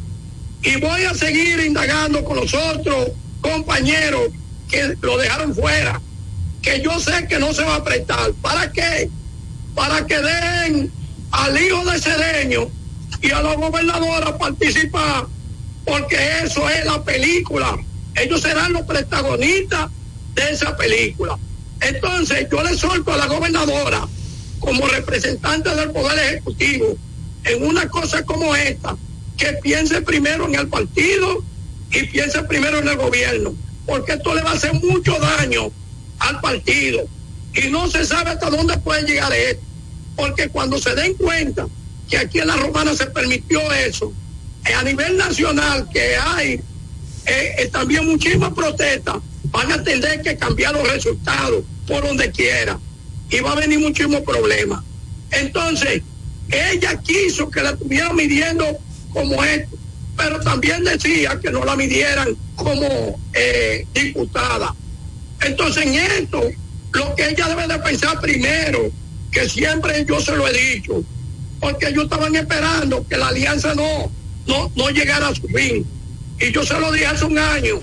Y voy a seguir indagando con los otros compañeros que lo dejaron fuera, que yo sé que no se va a prestar. ¿Para qué? Para que den al hijo de Cedeño y a la gobernadora participar, porque eso es la película. Ellos serán los protagonistas de esa película. Entonces yo le solto a la gobernadora como representante del Poder Ejecutivo en una cosa como esta, que piense primero en el partido y piense primero en el gobierno, porque esto le va a hacer mucho daño al partido y no se sabe hasta dónde puede llegar esto, porque cuando se den cuenta que aquí en la Romana se permitió eso, eh, a nivel nacional que hay eh, eh, también muchísimas protestas, van a tener que cambiar los resultados por donde quiera y va a venir muchísimos problemas. Entonces, ella quiso que la estuvieran midiendo como esto, pero también decía que no la midieran como diputada. Entonces, en esto, lo que ella debe de pensar primero, que siempre yo se lo he dicho, porque ellos estaban esperando que la alianza no, no, no llegara a su fin. Y yo se lo dije hace un año,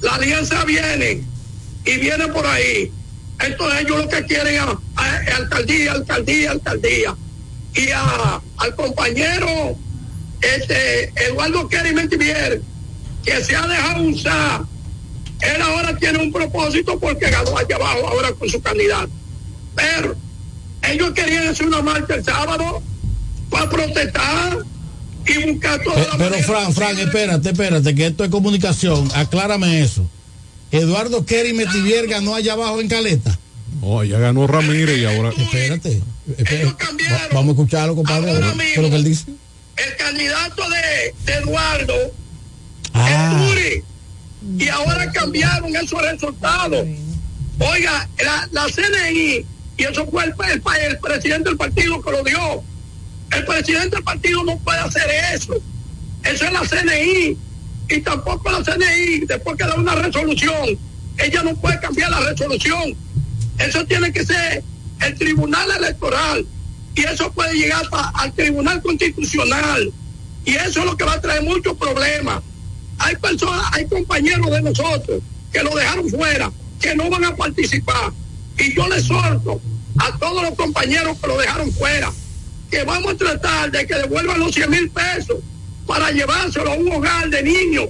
la alianza viene y viene por ahí. Entonces ellos lo que quieren es alcaldía, alcaldía, alcaldía. Y a- al compañero este Eduardo Kerry Mentivier, que se ha dejado usar, él ahora tiene un propósito porque ganó allá abajo ahora con su candidato. Pero Ellos querían hacer una marcha el sábado para protestar y buscar toda Pe- la Pero Fran, Fran, espérate, espérate, que esto es comunicación. Aclárame eso. Eduardo Kerry Metivier ganó allá abajo en Caleta. No, ya ganó Ramírez y ahora. Espérate. espérate. Va- vamos a escucharlo, compadre. Ahora ¿Qué es lo que él dice? el candidato de, de Eduardo Ah. es Uri. Y ahora cambiaron esos resultados. Oiga, la, la CNI, y eso fue el, el, el presidente del partido que lo dio. El presidente del partido no puede hacer eso. Eso es la CNI. Y tampoco la CNI, después que da una resolución, ella no puede cambiar la resolución. Eso tiene que ser el Tribunal Electoral. Y eso puede llegar hasta al Tribunal Constitucional. Y eso es lo que va a traer muchos problemas. Hay personas, hay compañeros de nosotros que lo dejaron fuera, que no van a participar. Y yo les exhorto a todos los compañeros que lo dejaron fuera, que vamos a tratar de que devuelvan los 100 mil pesos para llevárselo a un hogar de niños,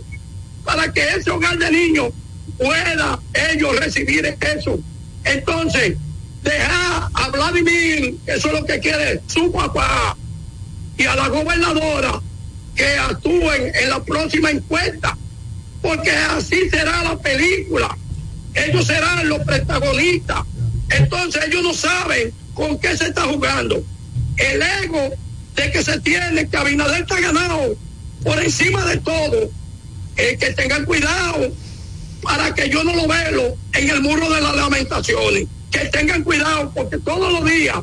para que ese hogar de niños pueda ellos recibir eso. Entonces, dejar a Vladimir, eso es lo que quiere su papá, y a la gobernadora que actúen en la próxima encuesta, porque así será la película. Ellos serán los protagonistas. Entonces ellos no saben con qué se está jugando. El ego de que se tiene, que Abinader está ganado por encima de todo. Eh, que tengan cuidado para que yo no lo veo en el muro de las lamentaciones. Que tengan cuidado porque todos los días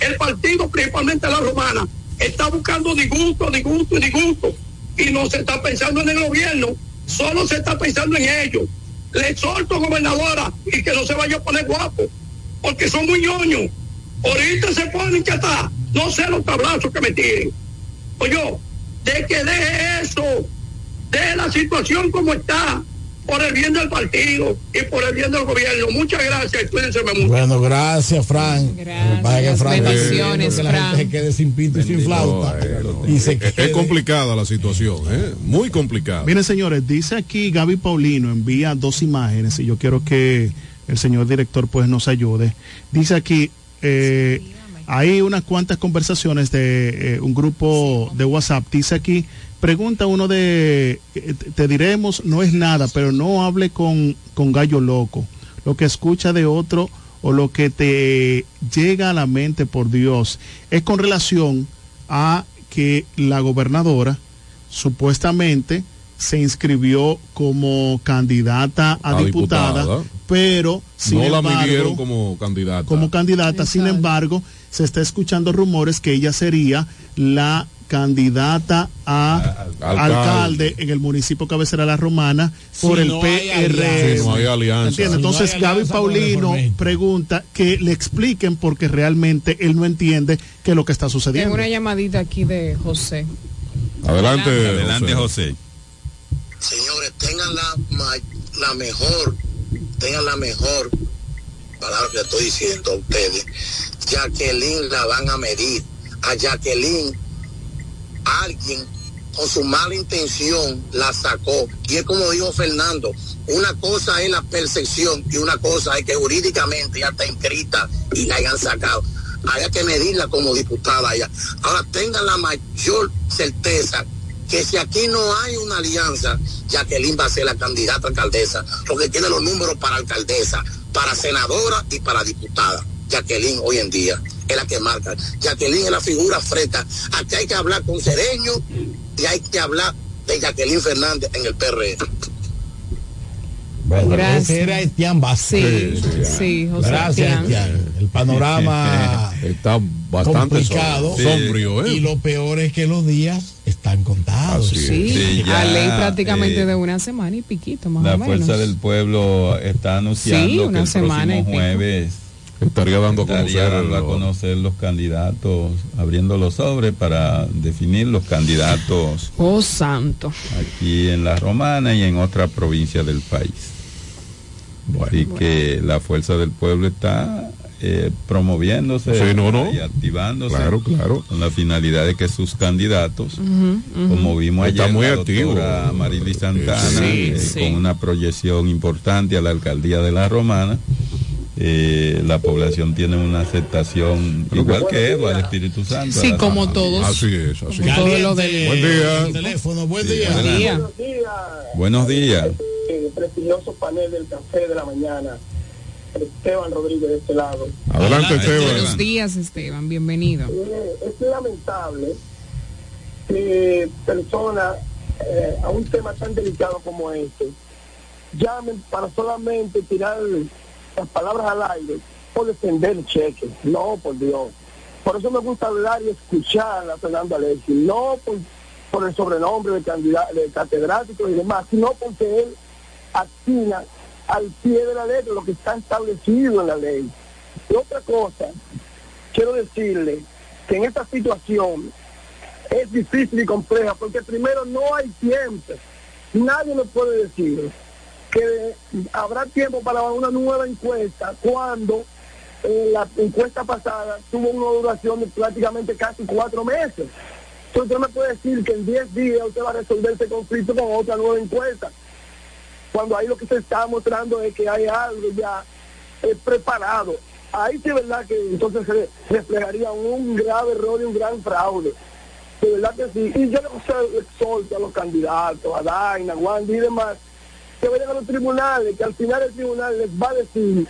el partido, principalmente la romana, está buscando disgusto, disgusto y disgusto. Y no se está pensando en el gobierno, solo se está pensando en ellos. Le exhorto, gobernadora, y que no se vaya a poner guapo, porque son muy ñoños. Ahorita se ponen que está, no sé los tablazos que me tiren. Oye, de que deje eso, de la situación como está, por el bien del partido y por el bien del gobierno. Muchas gracias cuídense mucho. Bueno, gracias, Fran. Gracias, bendiciones, que la gente Fran. se quede sin pito y sin flauta. y se Es, complicada la situación, ¿eh? Muy complicada. Miren, señores, dice aquí Gaby Paulino, envía dos imágenes y yo quiero que el señor director pues nos ayude. Dice aquí, eh, hay unas cuantas conversaciones de eh, un grupo de WhatsApp. Dice aquí, pregunta uno de, eh, te- diremos, no es nada, pero no hable con, con gallo loco. Lo que escucha de otro o lo que te llega a la mente por Dios es con relación a que la gobernadora supuestamente se inscribió como candidata a, A diputada, diputada. pero sin no la embargo, midieron como candidata. como candidata, sin embargo, se está escuchando rumores que ella sería la candidata a Alcalde. alcalde, en el municipio cabecera de la Romana por Si el no hay PRM. alianza. Si no hay alianza. ¿Entiende? Si no hay Entonces Gaby Paulino pregunta que le expliquen porque realmente él no entiende qué es lo que está Tengo sucediendo. una llamadita aquí de José. Adelante, Adelante, José. Señores, tengan la, la mejor, tengan la mejor palabra que estoy diciendo a ustedes. Jacqueline la van a medir. A Jacqueline, alguien con su mala intención la sacó. Y es como dijo Fernando, una cosa es la percepción y una cosa es que jurídicamente ya está inscrita y la hayan sacado. Haya que medirla como diputada ya. Ahora tengan la mayor certeza que si aquí no hay una alianza, Jacqueline va a ser la candidata a alcaldesa, porque tiene los números para alcaldesa, para senadora y para diputada. Jacqueline hoy en día es la que marca. Jacqueline es la figura fresca. Aquí hay que hablar con Cedeño y hay que hablar de Jacqueline Fernández en el PRM. Bueno, Gracias. ese era Etienne Basset. Sí, sí, José Gracias. El panorama está bastante complicado. som- sombrío, ¿eh? Y lo peor es que los días están contados. Sí, Sí, ya, a ley prácticamente eh, de una semana y piquito, más La o menos. Fuerza del Pueblo está anunciando Sí, que una el semana próximo jueves estaría dando a estaría conocer dando a conocer los candidatos, abriendo los sobres para definir los candidatos Oh, santo. aquí en la Romana y en otras provincias del país. Así que la Fuerza del Pueblo está eh, promoviéndose Sí, no, no. y activándose Claro, claro. con la finalidad de que sus candidatos como vimos Está ayer muy la activo. doctora Marily Santana Sí, eh, sí. con una proyección importante a la alcaldía de la Romana eh, la población tiene una aceptación igual que Eva, el Espíritu Santo. Sí, como todos. Así es, así Como todo lo de- Buen día. El teléfono, buen Sí, día. Buenos días. el prestigioso panel del café de la mañana. Esteban Rodríguez de este lado. Adelante, Esteban. Buenos días, Esteban. Bienvenido. Eh, es lamentable que personas eh, a un tema tan delicado como este llamen para solamente tirar las palabras al aire o defender cheques. No, por Dios. Por eso me gusta hablar y escuchar a Fernando Alexis. No por, por el sobrenombre de, candida- de catedrático y demás, sino porque él atina al pie de la letra lo que está establecido en la ley. Y otra cosa, quiero decirle que en esta situación es difícil y compleja porque primero no hay tiempo. Nadie me puede decir que habrá tiempo para una nueva encuesta cuando la encuesta pasada tuvo una duración de prácticamente casi cuatro meses. Entonces usted me puede decir que en 10 días usted va a resolver ese conflicto con otra nueva encuesta. Cuando ahí lo que se está mostrando es que hay algo ya eh, preparado. Ahí sí verdad que entonces se reflejaría un grave error y un gran fraude. De verdad que sí. Y yo le exhorto a los candidatos, a Daina, a Wandy y demás, que vayan a los tribunales, que al final el tribunal les va a decir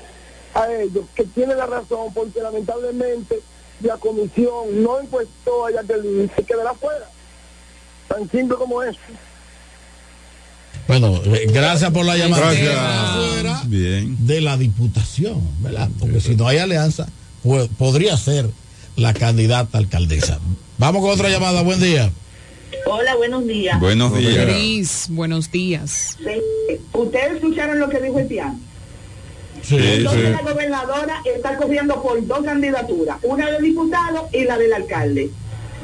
a ellos que tienen la razón, porque lamentablemente la comisión no encuestó a Jacqueline, se quedará fuera. Tan simple como eso. Bueno, eh, gracias por la llamada. Gracias. Queda fuera Bien. de la diputación, ¿verdad? Porque si no hay alianza, pues, podría ser la candidata alcaldesa. Vamos con otra llamada. Buen día. Hola, buenos días. Buenos días. Cris, buenos días. Sí. Ustedes escucharon lo que dijo el piano. Sí, Entonces sí. la gobernadora está corriendo por dos candidaturas, una de diputado y la del alcalde.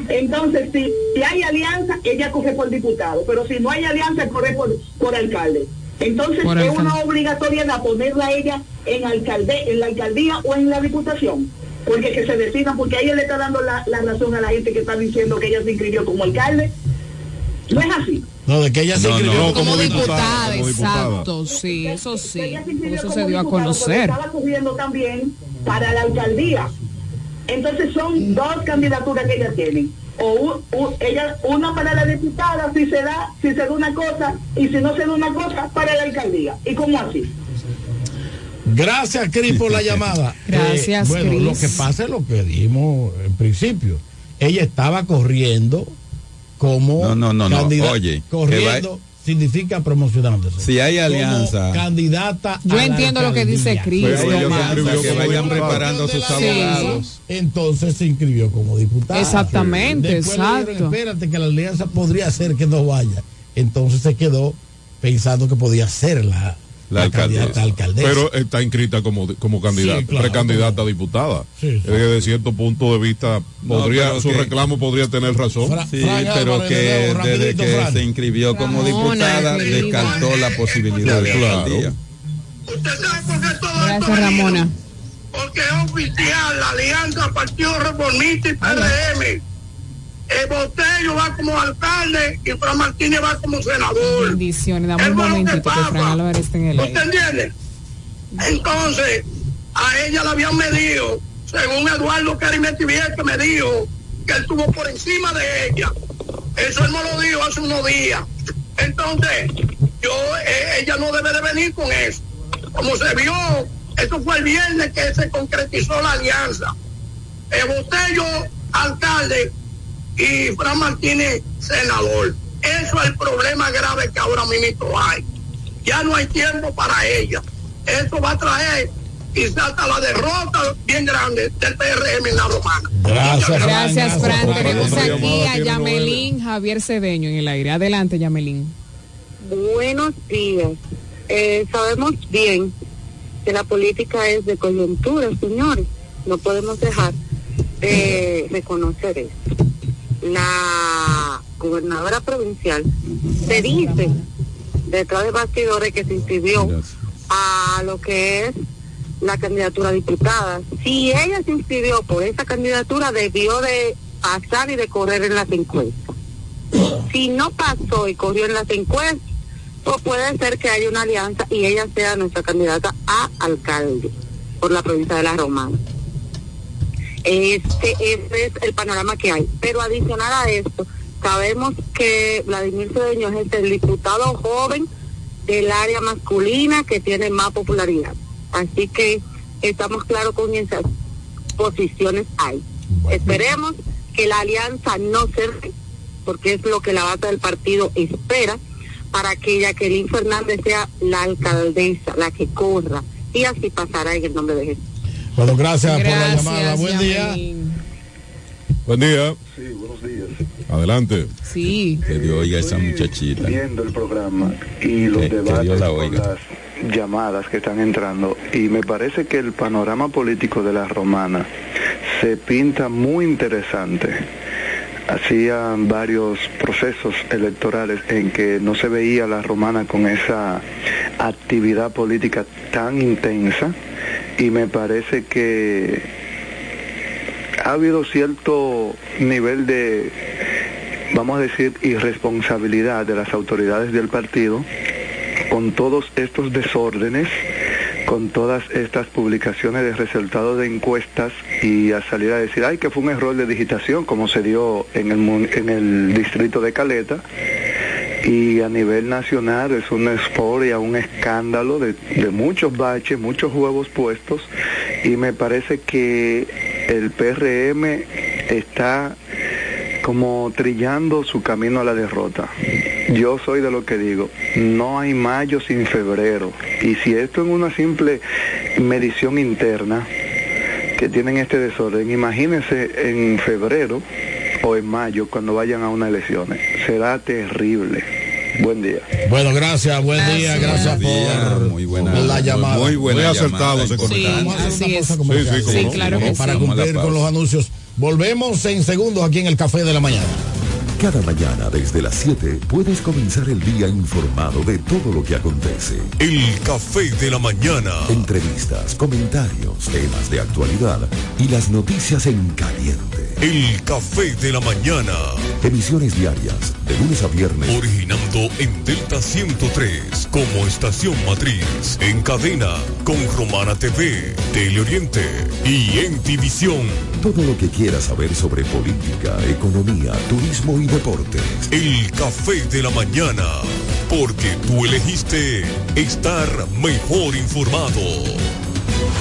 Entonces, si, si hay alianza, ella corre por diputado, pero si no hay alianza, corre por, por alcalde. Entonces, Por es alcalde. una obligatoriedad ponerla a ella en alcalde, en la alcaldía o en la diputación. Porque que se decidan, porque ella le está dando la, la razón a la gente que está diciendo que ella se inscribió como alcalde. No es así. No, de que ella se No, inscribió no, Como, como diputada, diputada. exacto, sí, eso sí. Ella se inscribió Eso se dio a conocer. Estaba corriendo también para la alcaldía. Entonces son dos candidaturas que ella tiene. O ella, una para la diputada si se da, si se da una cosa, y si no se da una cosa, para la alcaldía. ¿Y cómo así? Gracias, Cris, por la llamada. Gracias, Eh, bueno, lo que pasa es lo que dijimos en principio. Ella estaba corriendo como No, no, no, no. Oye, corriendo significa promocionándose. Si hay Como alianza. candidata. Yo a la entiendo lo que dice alcaldía. Cris, Pero ella se Tomás. inscribió que como vayan preparando sus Sí. abogados. Entonces se inscribió como diputada. Exactamente, Después le dijeron, exacto. espérate que la alianza podría ser que no vaya. Entonces se quedó pensando que podía ser la, La la alcaldesa. alcaldesa. Pero está inscrita como, como candidata, Sí, claro. precandidata a diputada. Sí, sí. Es que de cierto punto de vista, podría, su que- reclamo podría tener razón. Fra- Sí, Fran pero que desde que Fran. se inscribió como Ramona, diputada descartó la posibilidad de Claro. alcaldía. ¿Usted sabe por qué todo esto Gracias? Ramona. Porque es oficial la alianza Partido Reformista y PRM. El Botello va como alcalde y Fran Martínez va como senador. Bendiciones, dame un que momentito que pasa. Fran Álvarez está en el ¿Usted entiende? Entonces, a ella la habían medido, según Eduardo Carimetivier, que me dijo que él estuvo por encima de ella. Eso él me lo dijo hace unos días. Entonces, yo, eh, ella no debe de venir con eso. Como se vio, eso fue el viernes que se concretizó la alianza. El Botello, alcalde, y Fran Martínez, senador. Eso es el problema grave que ahora mismo hay. Ya no hay tiempo para ella. Eso va a traer quizás hasta la derrota bien grande del PRM en la romana. Gracias, Fran. Gracias, Fran. Tenemos aquí a Yamelín Javier Cedeño en el aire. Adelante, Yamelín. Buenos días. Eh, sabemos bien que la política es de coyuntura, señores. No podemos dejar de reconocer eso. La gobernadora provincial se dice detrás de bastidores que se inscribió a lo que es la candidatura a diputada. Si ella se inscribió por esa candidatura, debió de pasar y de correr en las encuestas. Si no pasó y corrió en las encuestas, pues puede ser que haya una alianza y ella sea nuestra candidata a alcalde. por la provincia de La Romana. Este, este es el panorama que hay. Pero adicional a esto, sabemos que Vladimir Cedeño es el diputado joven del área masculina que tiene más popularidad. Así que estamos claros con esas posiciones hay. Esperemos que la alianza no se porque es lo que la base del partido espera para que Jacqueline Fernández sea la alcaldesa, la que corra, y así pasará en el nombre de Jesús. Bueno, gracias, por la llamada. Buen día. Buen día. Sí, buenos días. Adelante. Sí. Que Dios oiga esa muchachita. Viendo el programa y los Que- que debates la con oiga. las llamadas que están entrando y me parece que el panorama político de la romana se pinta muy interesante. Hacían varios procesos electorales en que no se veía la romana con esa actividad política tan intensa y me parece que ha habido cierto nivel de, vamos a decir, irresponsabilidad de las autoridades del partido con todos estos desórdenes, con todas estas publicaciones de resultados de encuestas y a salir a decir, ay, que fue un error de digitación, como se dio en el, en el distrito de Caleta. Y a nivel nacional es una euforia, un escándalo de, de muchos baches, muchos huevos puestos. Y me parece que el PRM está como trillando su camino a la derrota. Yo soy de lo que digo, no hay mayo sin febrero. Y si esto es una simple medición interna que tienen este desorden, imagínense en febrero o en mayo cuando vayan a unas elecciones. Será terrible. Buen día. Bueno, gracias, buen día, gracias por, muy buena, por la llamada. muy buena Muy acertado ese comentario. Sí, sí, claro que para cumplir con los anuncios. Volvemos en segundos aquí en el Café de la Mañana. Cada mañana desde las 7 puedes comenzar el día informado de todo lo que acontece. El café de la mañana. Entrevistas, comentarios, temas de actualidad y las noticias en caliente. El café de la mañana. Emisiones diarias de lunes a viernes. Originando en Delta 103 como estación matriz. En cadena con Romana TV, Teleoriente y en División. Todo lo que quieras saber sobre política, economía, turismo y deportes. El café de la mañana. Porque tú elegiste estar mejor informado.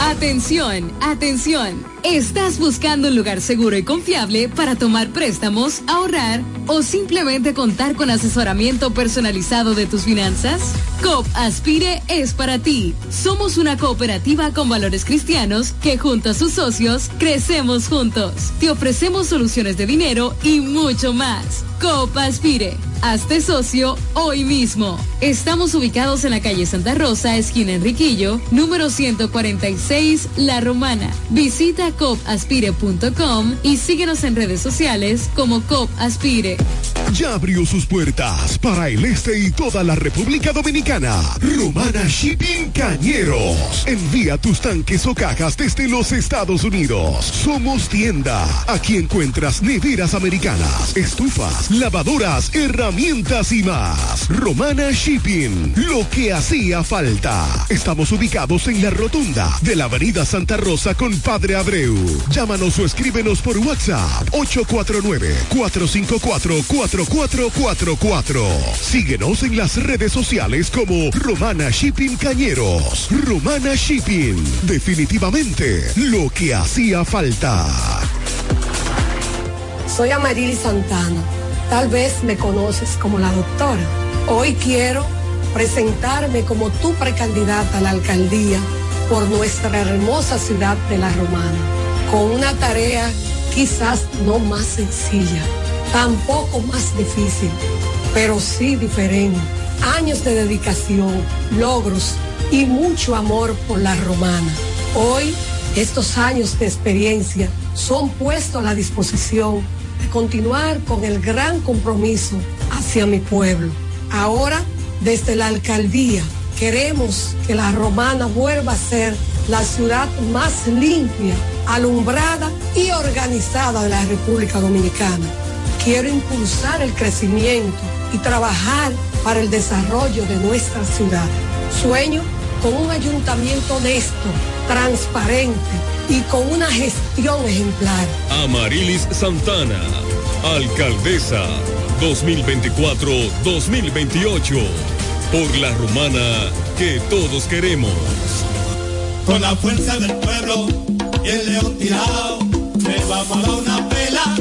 Atención, atención. ¿Estás buscando un lugar seguro y confiable para tomar préstamos, ahorrar o simplemente contar con asesoramiento personalizado de tus finanzas? COP Aspire es para ti. Somos una cooperativa con valores cristianos que junto a sus socios crecemos juntos. Te ofrecemos soluciones de dinero y mucho más. COP Aspire. Hazte socio hoy mismo. Estamos ubicados en la calle Santa Rosa, esquina Enriquillo, número 146, La Romana. Visita copaspire.com y síguenos en redes sociales como COP Aspire. Ya abrió sus puertas para el este y toda la República Dominicana. Romana Shipping Cañeros. Envía tus tanques o cajas desde los Estados Unidos. Somos tienda. Aquí encuentras neveras americanas, estufas, lavadoras, herramientas y más. Romana Shipping. Lo que hacía falta. Estamos ubicados en la rotunda de la Avenida Santa Rosa con Padre Abreu. Llámanos o escríbenos por WhatsApp 849-454-4444. Síguenos en las redes sociales como Romana Shipping Cañeros. Romana Shipping. Definitivamente lo que hacía falta. Soy Amarili Santana. Tal vez me conoces como la doctora. Hoy quiero presentarme como tu precandidata a la alcaldía por nuestra hermosa ciudad de La Romana, con una tarea quizás no más sencilla, tampoco más difícil, pero sí diferente. Años de dedicación, logros y mucho amor por La Romana. Hoy, estos años de experiencia son puestos a la disposición de continuar con el gran compromiso hacia mi pueblo. Ahora, desde la alcaldía, queremos que la romana vuelva a ser la ciudad más limpia, alumbrada y organizada de la República Dominicana. Quiero impulsar el crecimiento y trabajar para el desarrollo de nuestra ciudad. Sueño con un ayuntamiento honesto, transparente y con una gestión ejemplar. Amarilis Santana, alcaldesa 2024-2028, por la rumana que todos queremos. Con la fuerza del pueblo y el león tirado, le vamos a dar una pela.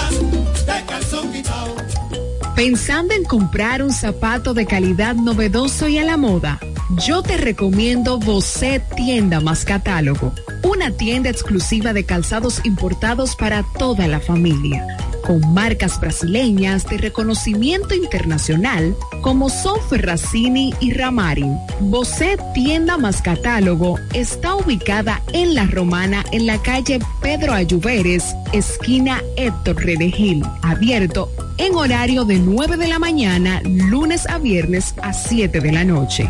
Pensando en comprar un zapato de calidad novedoso y a la moda, yo te recomiendo Bocet Tienda más Catálogo, una tienda exclusiva de calzados importados para toda la familia, con marcas brasileñas de reconocimiento internacional como son Ferracini y Ramarin. Bocet Tienda más Catálogo está ubicada en La Romana en la calle Pedro Ayuberes, esquina Héctor Redegil, abierto en horario de 9 de la mañana, lunes a viernes a 7 de la noche.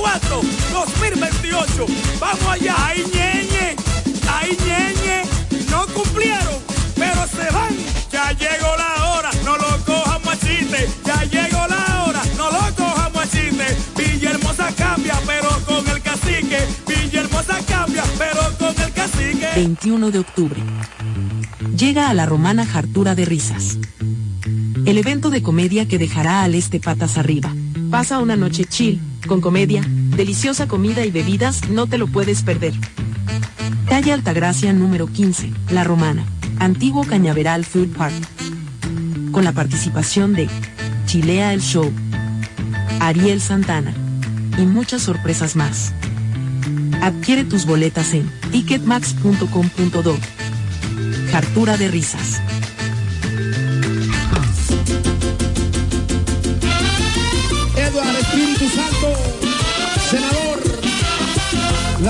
2024, 2028. Vamos allá, ahí ñeñe, ahí ñeñe. No cumplieron, pero se van. Ya llegó la hora, no lo cojan machiste. Ya llegó la hora, no lo cojan machiste. Villahermosa cambia, pero con el cacique. Villahermosa cambia, pero con el cacique. 21 de octubre. Llega a la romana Hartura de Risas. El evento de comedia que dejará al este patas arriba. Pasa una noche chill, con comedia, deliciosa comida y bebidas, no te lo puedes perder. Calle Altagracia número 15, La Romana, Antiguo Cañaveral Food Park. Con la participación de Chilea el Show, Ariel Santana y muchas sorpresas más. Adquiere tus boletas en ticketmax.com.do. Hartura de risas.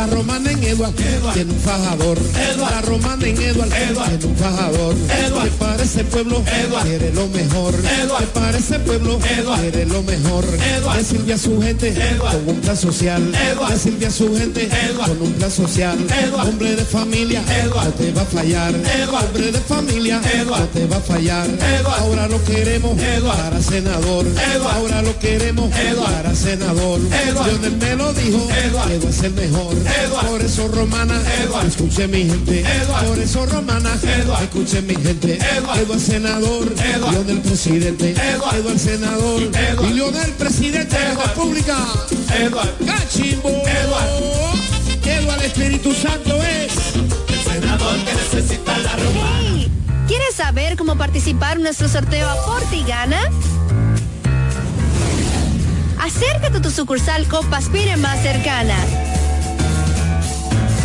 La romana en Eduard tiene un fajador. La romana en Eduard tiene un fajador. Que para ese pueblo quiere lo mejor. Que para ese pueblo quiere lo mejor. Que sirve a su gente con un plan social. Que sirve a su gente con un plan social. Hombre de familia no te va a fallar. Hombre de familia no te va a fallar. Ahora lo queremos para senador. Ahora lo queremos para senador. Lionel me lo dijo, que va a ser mejor. Por eso romana, escuche mi gente. Por eso romana, escuche mi gente. Eduardo senador, Leonel presidente. Eduardo senador, y Leonel presidente de la República. Cachimbo. Eduardo Espíritu Santo es el senador que necesita la romana. ¿Quieres saber cómo participar en nuestro sorteo Aporte y Gana? Acércate a tu sucursal Copaspire más cercana.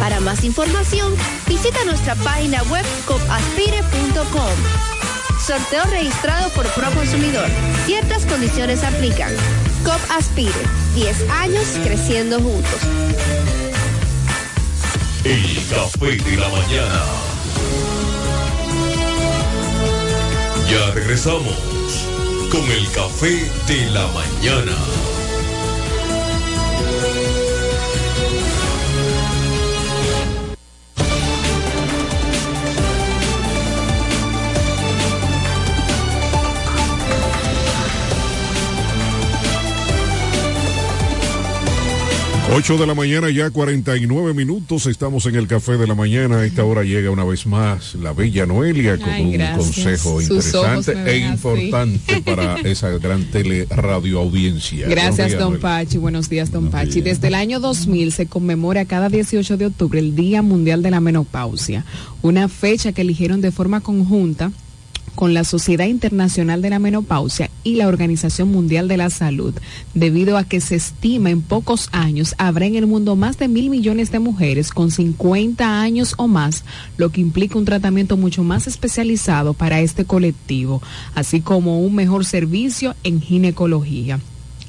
Para más información, visita nuestra página web copaspire.com. Sorteo registrado por Proconsumidor. Ciertas condiciones aplican. COP Aspire. 10 años creciendo juntos. El café de la mañana. Ya regresamos. con el café de la mañana. Ocho de la mañana, ya 49 minutos. Estamos en el café de la mañana. A esta hora llega una vez más la bella Noelia con Ay, un consejo interesante e así. importante para esa gran teleradio audiencia. Gracias, don Noelia. Pachi. Buenos días, don Pachi. Desde el año 2000 se conmemora cada 18 de octubre el Día Mundial de la Menopausia, una fecha que eligieron de forma conjunta con la Sociedad Internacional de la Menopausia y la Organización Mundial de la Salud, debido a que se estima en pocos años habrá en el mundo más de mil millones de mujeres con 50 años o más, lo que implica un tratamiento mucho más especializado para este colectivo, así como un mejor servicio en ginecología.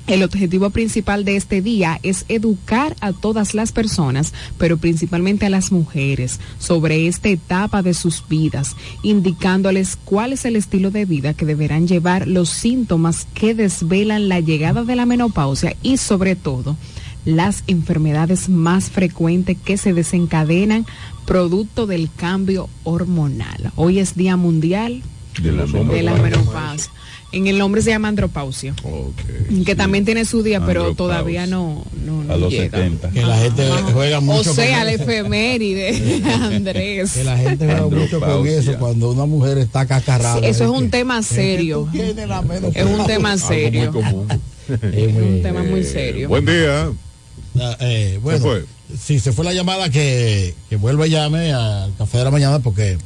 El objetivo principal de este día es educar a todas las personas, pero principalmente a las mujeres, sobre esta etapa de sus vidas, indicándoles cuál es el estilo de vida que deberán llevar, los síntomas que desvelan la llegada de la menopausia y sobre todo las enfermedades más frecuentes que se desencadenan producto del cambio hormonal. Hoy es Día Mundial De la de la menopausia. En el nombre se llama andropausia. que también tiene su día, pero todavía no, no, no A los llega. 70. Que la gente juega mucho O sea, con efeméride, Andrés. Que la gente juega mucho con eso cuando una mujer está cacarrada. Sí, eso es un que- tema serio. la. Es un tema Algo serio. muy común. Es un tema muy serio. Buen día. Ah, eh, bueno, ¿Se fue? sí, se fue la llamada que, que vuelva y llame al café de la mañana porque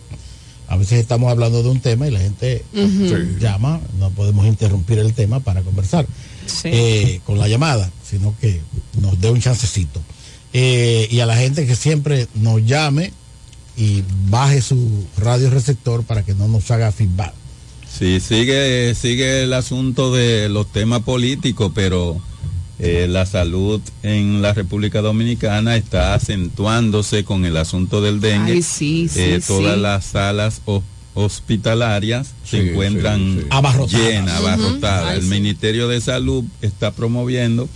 a veces estamos hablando de un tema y la gente. Sí. llama, no podemos interrumpir el tema para conversar Sí. eh, con la llamada, sino que nos dé un chancecito. Eh, y a la gente que siempre nos llame y baje su radio receptor para que no nos haga feedback. Sí, sigue, sigue el asunto de los temas políticos, pero eh, la salud en la República Dominicana está acentuándose con el asunto del dengue. Ay, sí, sí, Eh, todas las salas ho- hospitalarias Sí, se encuentran sí, sí. Abarrotadas. llenas, abarrotadas. Ay, el sí. Ministerio de Salud está promoviendo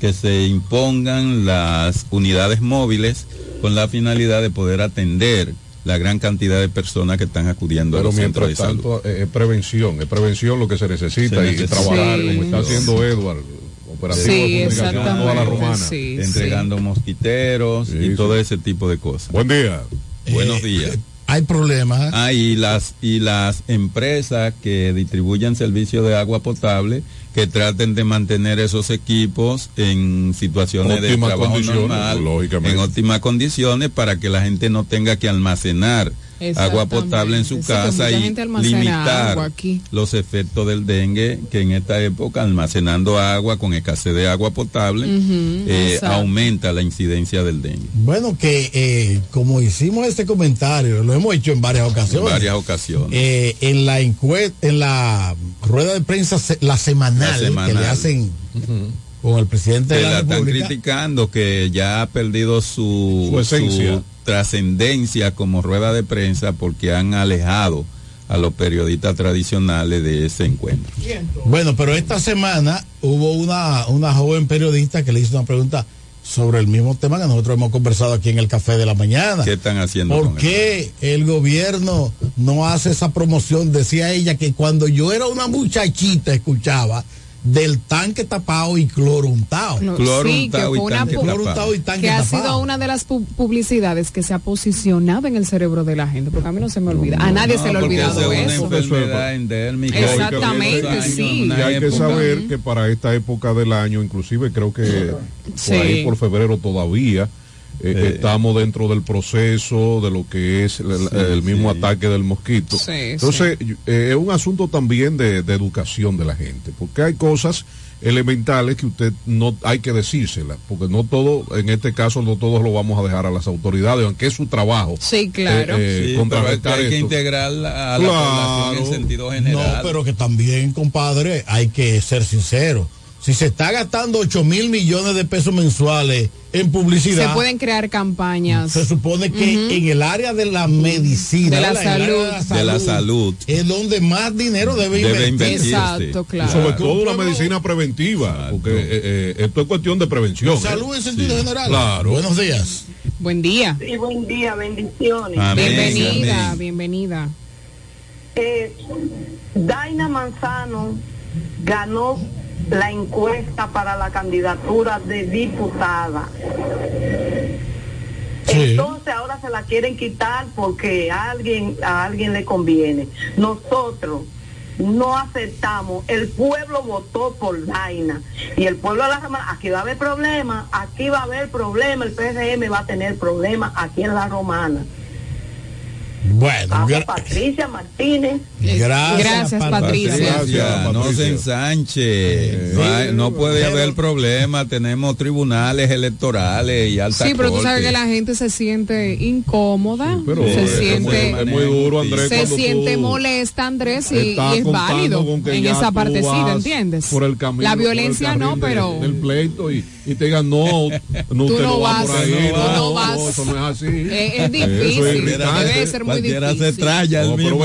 que se impongan las unidades móviles con la finalidad de poder atender la gran cantidad de personas que están acudiendo a Pero los centros de mientras salud. tanto, eh, es prevención, es prevención lo que se necesita Se y necesita. trabajar Sí. como está haciendo Edward, operativo Sí, de comunicación toda la romana. sí, entregando mosquiteros Sí, y sí. todo ese tipo de cosas. Buen día. Buenos Eh, días. Hay problemas. Ah, y las y las empresas que distribuyen servicios de agua potable que traten de mantener esos equipos en situaciones de Óptimas trabajo condiciones, normal, lógicamente. en óptimas condiciones para que la gente no tenga que almacenar agua potable en su casa y limitar aquí. los efectos del dengue que en esta época almacenando agua con escasez de agua potable eh, aumenta la incidencia del dengue Bueno, que eh, como hicimos este comentario, lo hemos hecho en varias en ocasiones. varias ocasiones. Eh, en la encuesta, en la rueda de prensa, la semanal, La semanal. que le hacen con el presidente que de la, la están criticando, que ya ha perdido su, Su esencia. su trascendencia como rueda de prensa porque han alejado a los periodistas tradicionales de ese encuentro. Bueno, pero esta semana hubo una, una joven periodista que le hizo una pregunta sobre el mismo tema que nosotros hemos conversado aquí en el Café de la Mañana. ¿Qué están haciendo ¿Por con qué el gobierno no hace esa promoción? Decía ella que cuando yo era una muchachita escuchaba del tanque tapado y cloro untado. No, Cloro sí, que fue y una y tanque que ha tapado. sido una de las pu- publicidades que se ha posicionado en el cerebro de la gente, porque a mí no se me olvida. A nadie No, se le ha olvidado eso. Exactamente, Años, sí. una Y hay que saber que para esta época del año, inclusive creo que Sí. por ahí por febrero todavía, eh, Eh. estamos dentro del proceso de lo que es el, Sí, el mismo sí. ataque del mosquito. Sí, Entonces, eh, es un asunto también de, de educación de la gente, porque hay cosas elementales que usted no hay que decírselas, porque no todo, en este caso, no todos lo vamos a dejar a las autoridades, aunque es su trabajo. Sí, claro. eh, Sí, pero contrarrestar hay que esto. integrar a la Claro. población en sentido general. No, pero que también, compadre, hay que ser sincero. Si se está gastando 8 mil millones de pesos mensuales en publicidad, Se pueden crear campañas. se supone que en el área de la medicina, De la salud. De la salud. es donde más dinero debe, Debe invertirse. invertirse. Exacto, Y claro. sobre todo la medicina preventiva, porque eh, eh, esto es cuestión de prevención. Salud ¿eh? en sentido general. Claro. Buenos días. Buen día. Sí, buen día, bendiciones. Amén, bienvenida, amén. bienvenida. Eh, Daina Manzano ganó la encuesta para la candidatura de diputada. Entonces ahora se la quieren quitar porque a alguien, a alguien le conviene. Nosotros no aceptamos, el pueblo votó por Daina y el pueblo de la Romana, aquí va a haber problemas, aquí va a haber problemas, el PRM va a tener problemas aquí en la Romana. Bueno, Vamos, gra- Patricia Martínez. Gracias, Gracias, Patricia. Patricia, no se ensanche, no, hay- no puede haber problema, tenemos tribunales electorales y alta Sí, pero tú sabes corte. que la gente se siente incómoda, Pero se es, siente, muy, es muy duro, Andrés. se siente molesta, Andrés, y, y es válido en esa tú partecita, ¿entiendes? Por el camino, la violencia no, pero del pleito y, y te digan, no, no Tú no no va vas, por ahí, tú no, no vas. eso no es así. Es- es Eso difícil, debe ser muy Cualquiera se difícil. traya el No, pero mismo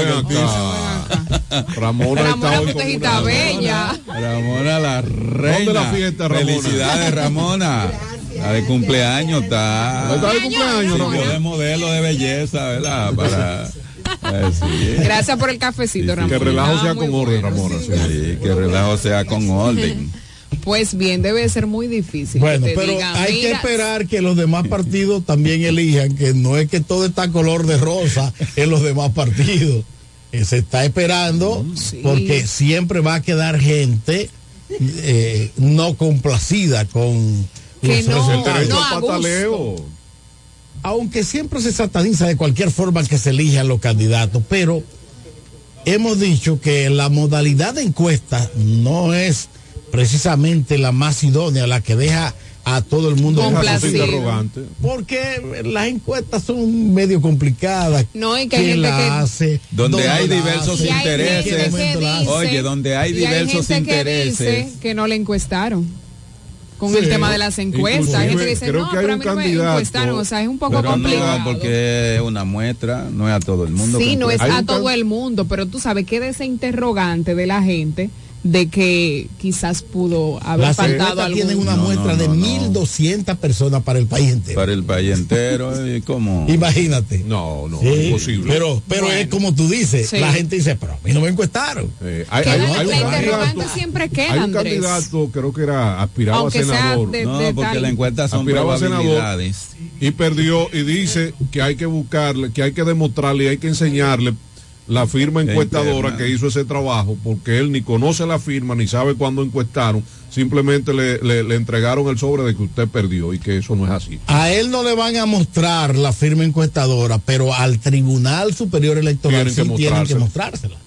Ramona, Ramona está hoy Bella. Ramona la reina. ¿Dónde la fiesta, Ramona? Felicidades, Ramona. La de cumpleaños está. ¿Está de cumpleaños, Sí, Ramona? de modelo de belleza, ¿verdad? Para. eh, sí. Gracias por el cafecito, Ramón. Que el relajo Ah, sea con orden, bueno. Ramona. sí. Sí, que el relajo sea con orden. Pues bien, debe ser muy difícil. Bueno, que te pero digan, hay que "Mira, esperar que los demás partidos también elijan, que no es que todo está color de rosa en los demás partidos. Eh, se está esperando Sí. porque siempre va a quedar gente eh, no complacida con Que los no- no aunque siempre se sataniza de cualquier forma que se elijan los candidatos, pero hemos dicho que la modalidad de encuesta no es precisamente la más idónea, la que deja a todo el mundo interrogante. porque las encuestas son medio complicadas. No, y que hay ¿Quién gente la que- hace? Donde ¿Dónde hay la diversos hace? Y hay intereses. Oye, donde hay y hay diversos que intereses. dice que no le encuestaron. Con Sí. el tema de las encuestas. Hay gente que dice, Inclusive, no, pero a mí me encuestaron. O sea, es un poco Pero complicado. no, porque es una muestra, no es a todo el mundo. Sí, no es a todo can- el mundo, pero tú sabes que de ese interrogante de la gente de que quizás pudo haber faltado tienen una No, muestra no, de no, no. 1.200 personas para el país entero. Para el país entero, ¿y cómo? Imagínate. No, no, Sí, imposible. Pero, pero Bueno. es como tú dices, Sí. la gente dice, pero a mí no me encuestaron. Eh, hay, hay- la- hay un candidato- siempre queda, hay un Andrés. candidato, creo que era aspiraba Aunque a senador. de- No, porque tal. la encuesta son aspiraba a senador y perdió y dice que hay que buscarle, que hay que demostrarle y hay que enseñarle la firma encuestadora Interna. que hizo ese trabajo, porque él ni conoce la firma ni sabe cuándo encuestaron, simplemente le, le- le entregaron el sobre de que usted perdió y que eso no es así. A él no le van a mostrar la firma encuestadora, pero al Tribunal Superior Electoral Tienen que sí tienen que mostrársela. mostrársela.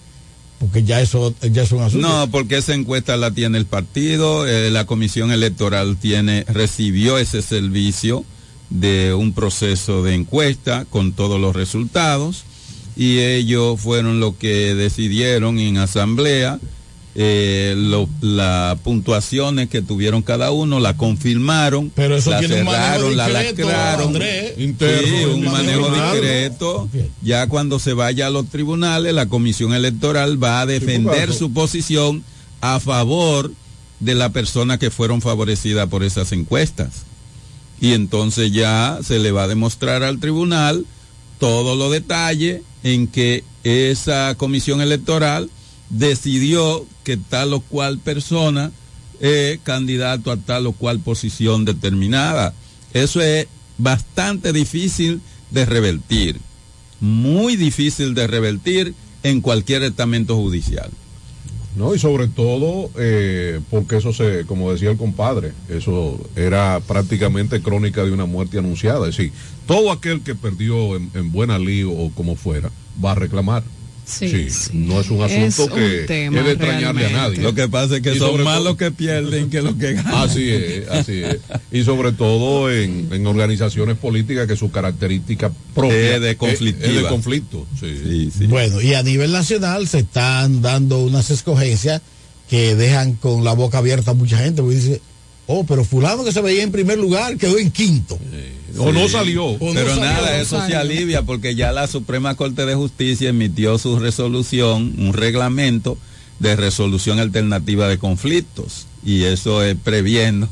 Porque ya eso ya es un asunto. No, porque esa encuesta la tiene el partido, eh, la comisión electoral tiene, recibió ese servicio de un proceso de encuesta con todos los resultados y ellos fueron los que decidieron en asamblea eh, lo- las puntuaciones que tuvieron cada uno, la confirmaron, Pero eso la tiene un manejo cerraron, la discreto, lacraron. Andrés. Interno, Sí, un manejo discreto. Ya cuando se vaya a los tribunales, la comisión electoral va a defender su posición a favor de la persona que fueron favorecidas por esas encuestas. Y entonces ya se le va a demostrar al tribunal todos los detalles en que esa comisión electoral decidió que tal o cual persona es candidato a tal o cual posición determinada. Eso es bastante difícil de revertir, muy difícil de revertir en cualquier estamento judicial. No, y sobre todo eh, porque eso se, como decía el compadre, eso era prácticamente crónica de una muerte anunciada. Es decir, todo aquel que perdió en, en buena lío o como fuera, va a reclamar. Sí, sí. no es un Es asunto un que es de extrañarle a nadie. Lo que pasa es que Y son sobre más los que pierden que los que ganan. Así es, así es. Y sobre todo en, en organizaciones políticas que su característica propia Es de conflictiva. es de conflicto. Sí. Sí, sí. Bueno, y a nivel nacional se están dando unas escogencias que dejan con la boca abierta a mucha gente, porque dice, oh, pero fulano que se veía en primer lugar quedó en quinto. O no salió. O no Pero salió, nada, no eso se alivia porque ya la Suprema Corte de Justicia emitió su resolución, un reglamento de resolución alternativa de conflictos. Y eso es previendo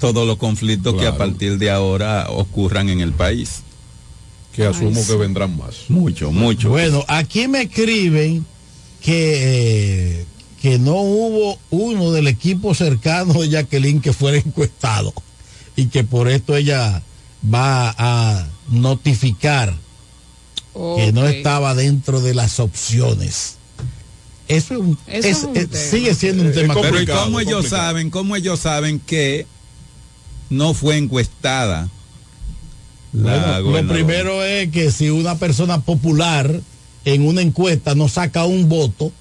todos los conflictos que a partir de ahora ocurran en el país. Que asumo que vendrán más. Mucho, mucho. Bueno, aquí me escriben que, eh, que no hubo uno del equipo cercano de Jacqueline que fuera encuestado y que por esto ella va a notificar que no estaba dentro de las opciones. Eso, es un- Eso es- es un es- tema. sigue siendo un tema Pero ¿y complicado. cómo ellos complicado. saben, cómo ellos saben que no fue encuestada? la Bueno, lo primero es que si una persona popular en una encuesta no saca un voto,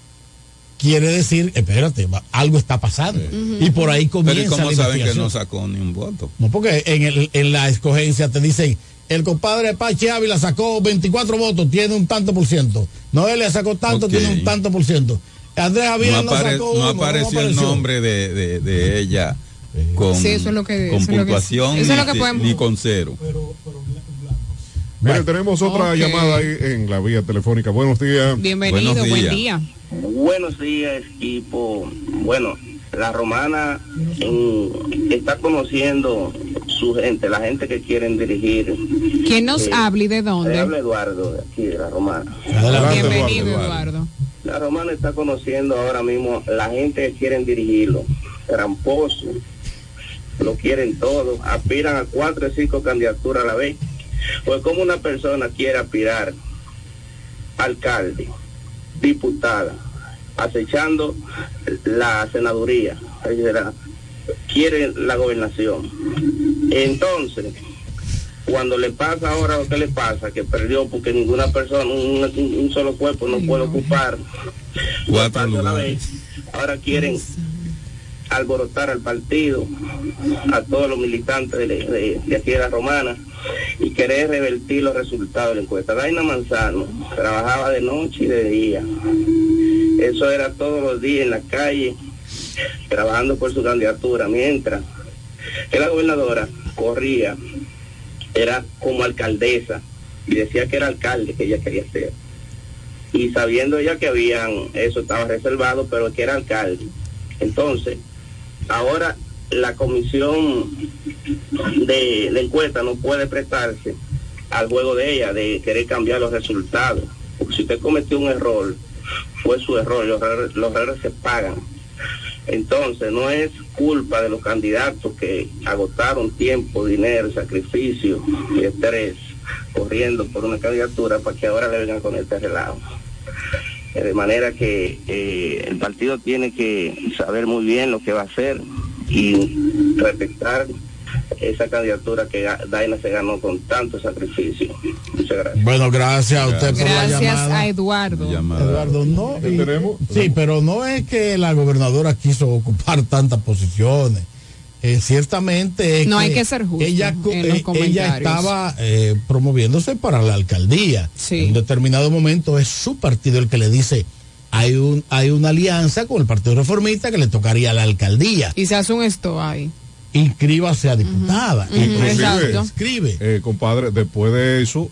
quiere decir, espérate, algo está pasando. Y por ahí Pero ¿y comienza cómo la saben que investigación. no sacó ni un voto? No, porque en, el- en la escogencia te dicen, el compadre Pache Ávila sacó 24 votos, tiene un tanto por ciento. Noelia sacó tanto, tiene un tanto por ciento. Andrés Javier no, no, apare- sacó no uno, apareció el apareció. nombre de, de- de ella con, Sí, eso es lo que- con eso es lo que- puntuación eso es lo ni, que podemos- ni con cero. Mire, tenemos otra llamada ahí en la vía telefónica. Buenos días. Bienvenido, Buenos buen días. día. Buenos días, equipo. Bueno, la romana en- está conociendo su gente, la gente que quieren dirigir. ¿Quién nos Eh, habla y de dónde? habla Eduardo, de aquí, de la romana. Adelante, Bienvenido, Eduardo. Eduardo. La romana está conociendo ahora mismo la gente que quieren dirigirlo. Tramposo. Lo quieren todo. Aspiran a cuatro o cinco candidaturas a la vez. Pues como una persona quiere aspirar alcalde, diputada, acechando la senaduría, quiere la gobernación. Entonces, cuando le pasa ahora lo que le pasa, que perdió porque ninguna persona, un, solo cuerpo no puede ocupar Cuatro lugares. ahora quieren alborotar al partido, a todos los militantes de, de- de aquí de la Romana y querer revertir los resultados de la encuesta. Daina Manzano trabajaba de noche y de día. Eso era todos los días en la calle, trabajando por su candidatura, mientras que la gobernadora corría, era como alcaldesa y decía que era alcalde que ella quería ser. Y sabiendo ella que habían, eso estaba reservado, pero que era alcalde. Entonces, ahora la comisión de, encuesta no puede prestarse al juego de ella, de querer cambiar los resultados. Porque si usted cometió un error, fue su error, los errores, los errores se pagan. Entonces, no es culpa de los candidatos que agotaron tiempo, dinero, sacrificio y estrés corriendo por una candidatura para que ahora le vengan con este relajo. Eh, De manera que eh, el partido tiene que saber muy bien lo que va a hacer y respetar esa candidatura que Daina se ganó con tanto sacrificio. Muchas gracias. Bueno, gracias a usted por la Gracias llamada. a Eduardo. Eduardo, no. ¿Qué y- tenemos? Sí, pero no es que la gobernadora quiso ocupar tantas posiciones. Eh, ciertamente es No hay que ser justo ella, en eh, ella estaba eh, promoviéndose para la alcaldía. En un determinado momento es su partido el que le dice hay un hay una alianza con el Partido Reformista que le tocaría la alcaldía. Y se hace un esto ahí. Inscríbase a diputada. Inclusive, exacto. Escribe. eh, compadre, después de eso,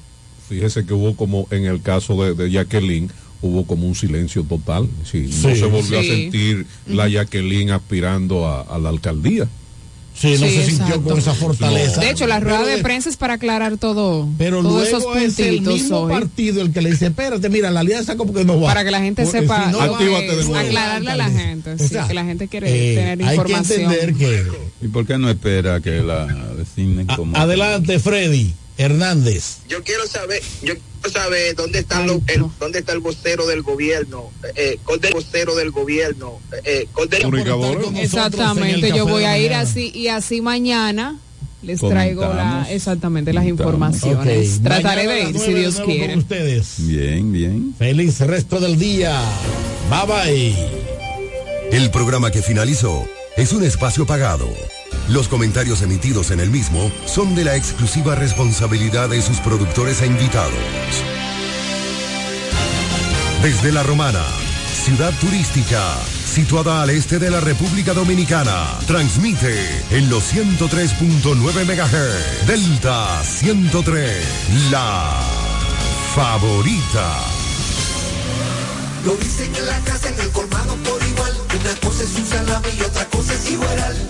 fíjese que hubo como en el caso de, de Jacqueline, hubo como un silencio total. Sí, no se volvió a sentir la Jacqueline aspirando a, a la alcaldía. Sí, no Sí, se sintió exacto. con esa fortaleza. De hecho, la rueda de de- prensa es para aclarar todo. Pero todos luego esos es el puntitos mismo hoy. partido el que le dice, espérate, mira, la alianza como que no va. Para que la gente Porque sepa si no que actívate de nuevo. aclararle a la gente. sí, O sea, que la gente quiere eh, tener hay que información. entender que... ¿Y por qué no espera que la designen como... adelante, Freddy Hernández. Yo quiero saber, yo quiero saber dónde están los, el, dónde está el vocero del gobierno, eh, ¿cuál del vocero del gobierno, eh, ¿cuál del- Comunicadora. Exactamente, yo voy a ir así y así mañana les traigo la, exactamente las informaciones. Ok, Trataré de ir si Dios quiere. con ustedes. Bien, bien. Feliz resto del día. Bye bye. El programa que finalizó es un espacio pagado. Los comentarios emitidos en el mismo son de la exclusiva responsabilidad de sus productores e invitados. Desde La Romana, ciudad turística, situada al este de la República Dominicana. Transmite en los 103.9 MHz. Delta 103, la favorita. Lo dicen en la casa, en el colmado por igual. Una cosa es un salami y otra cosa es igual.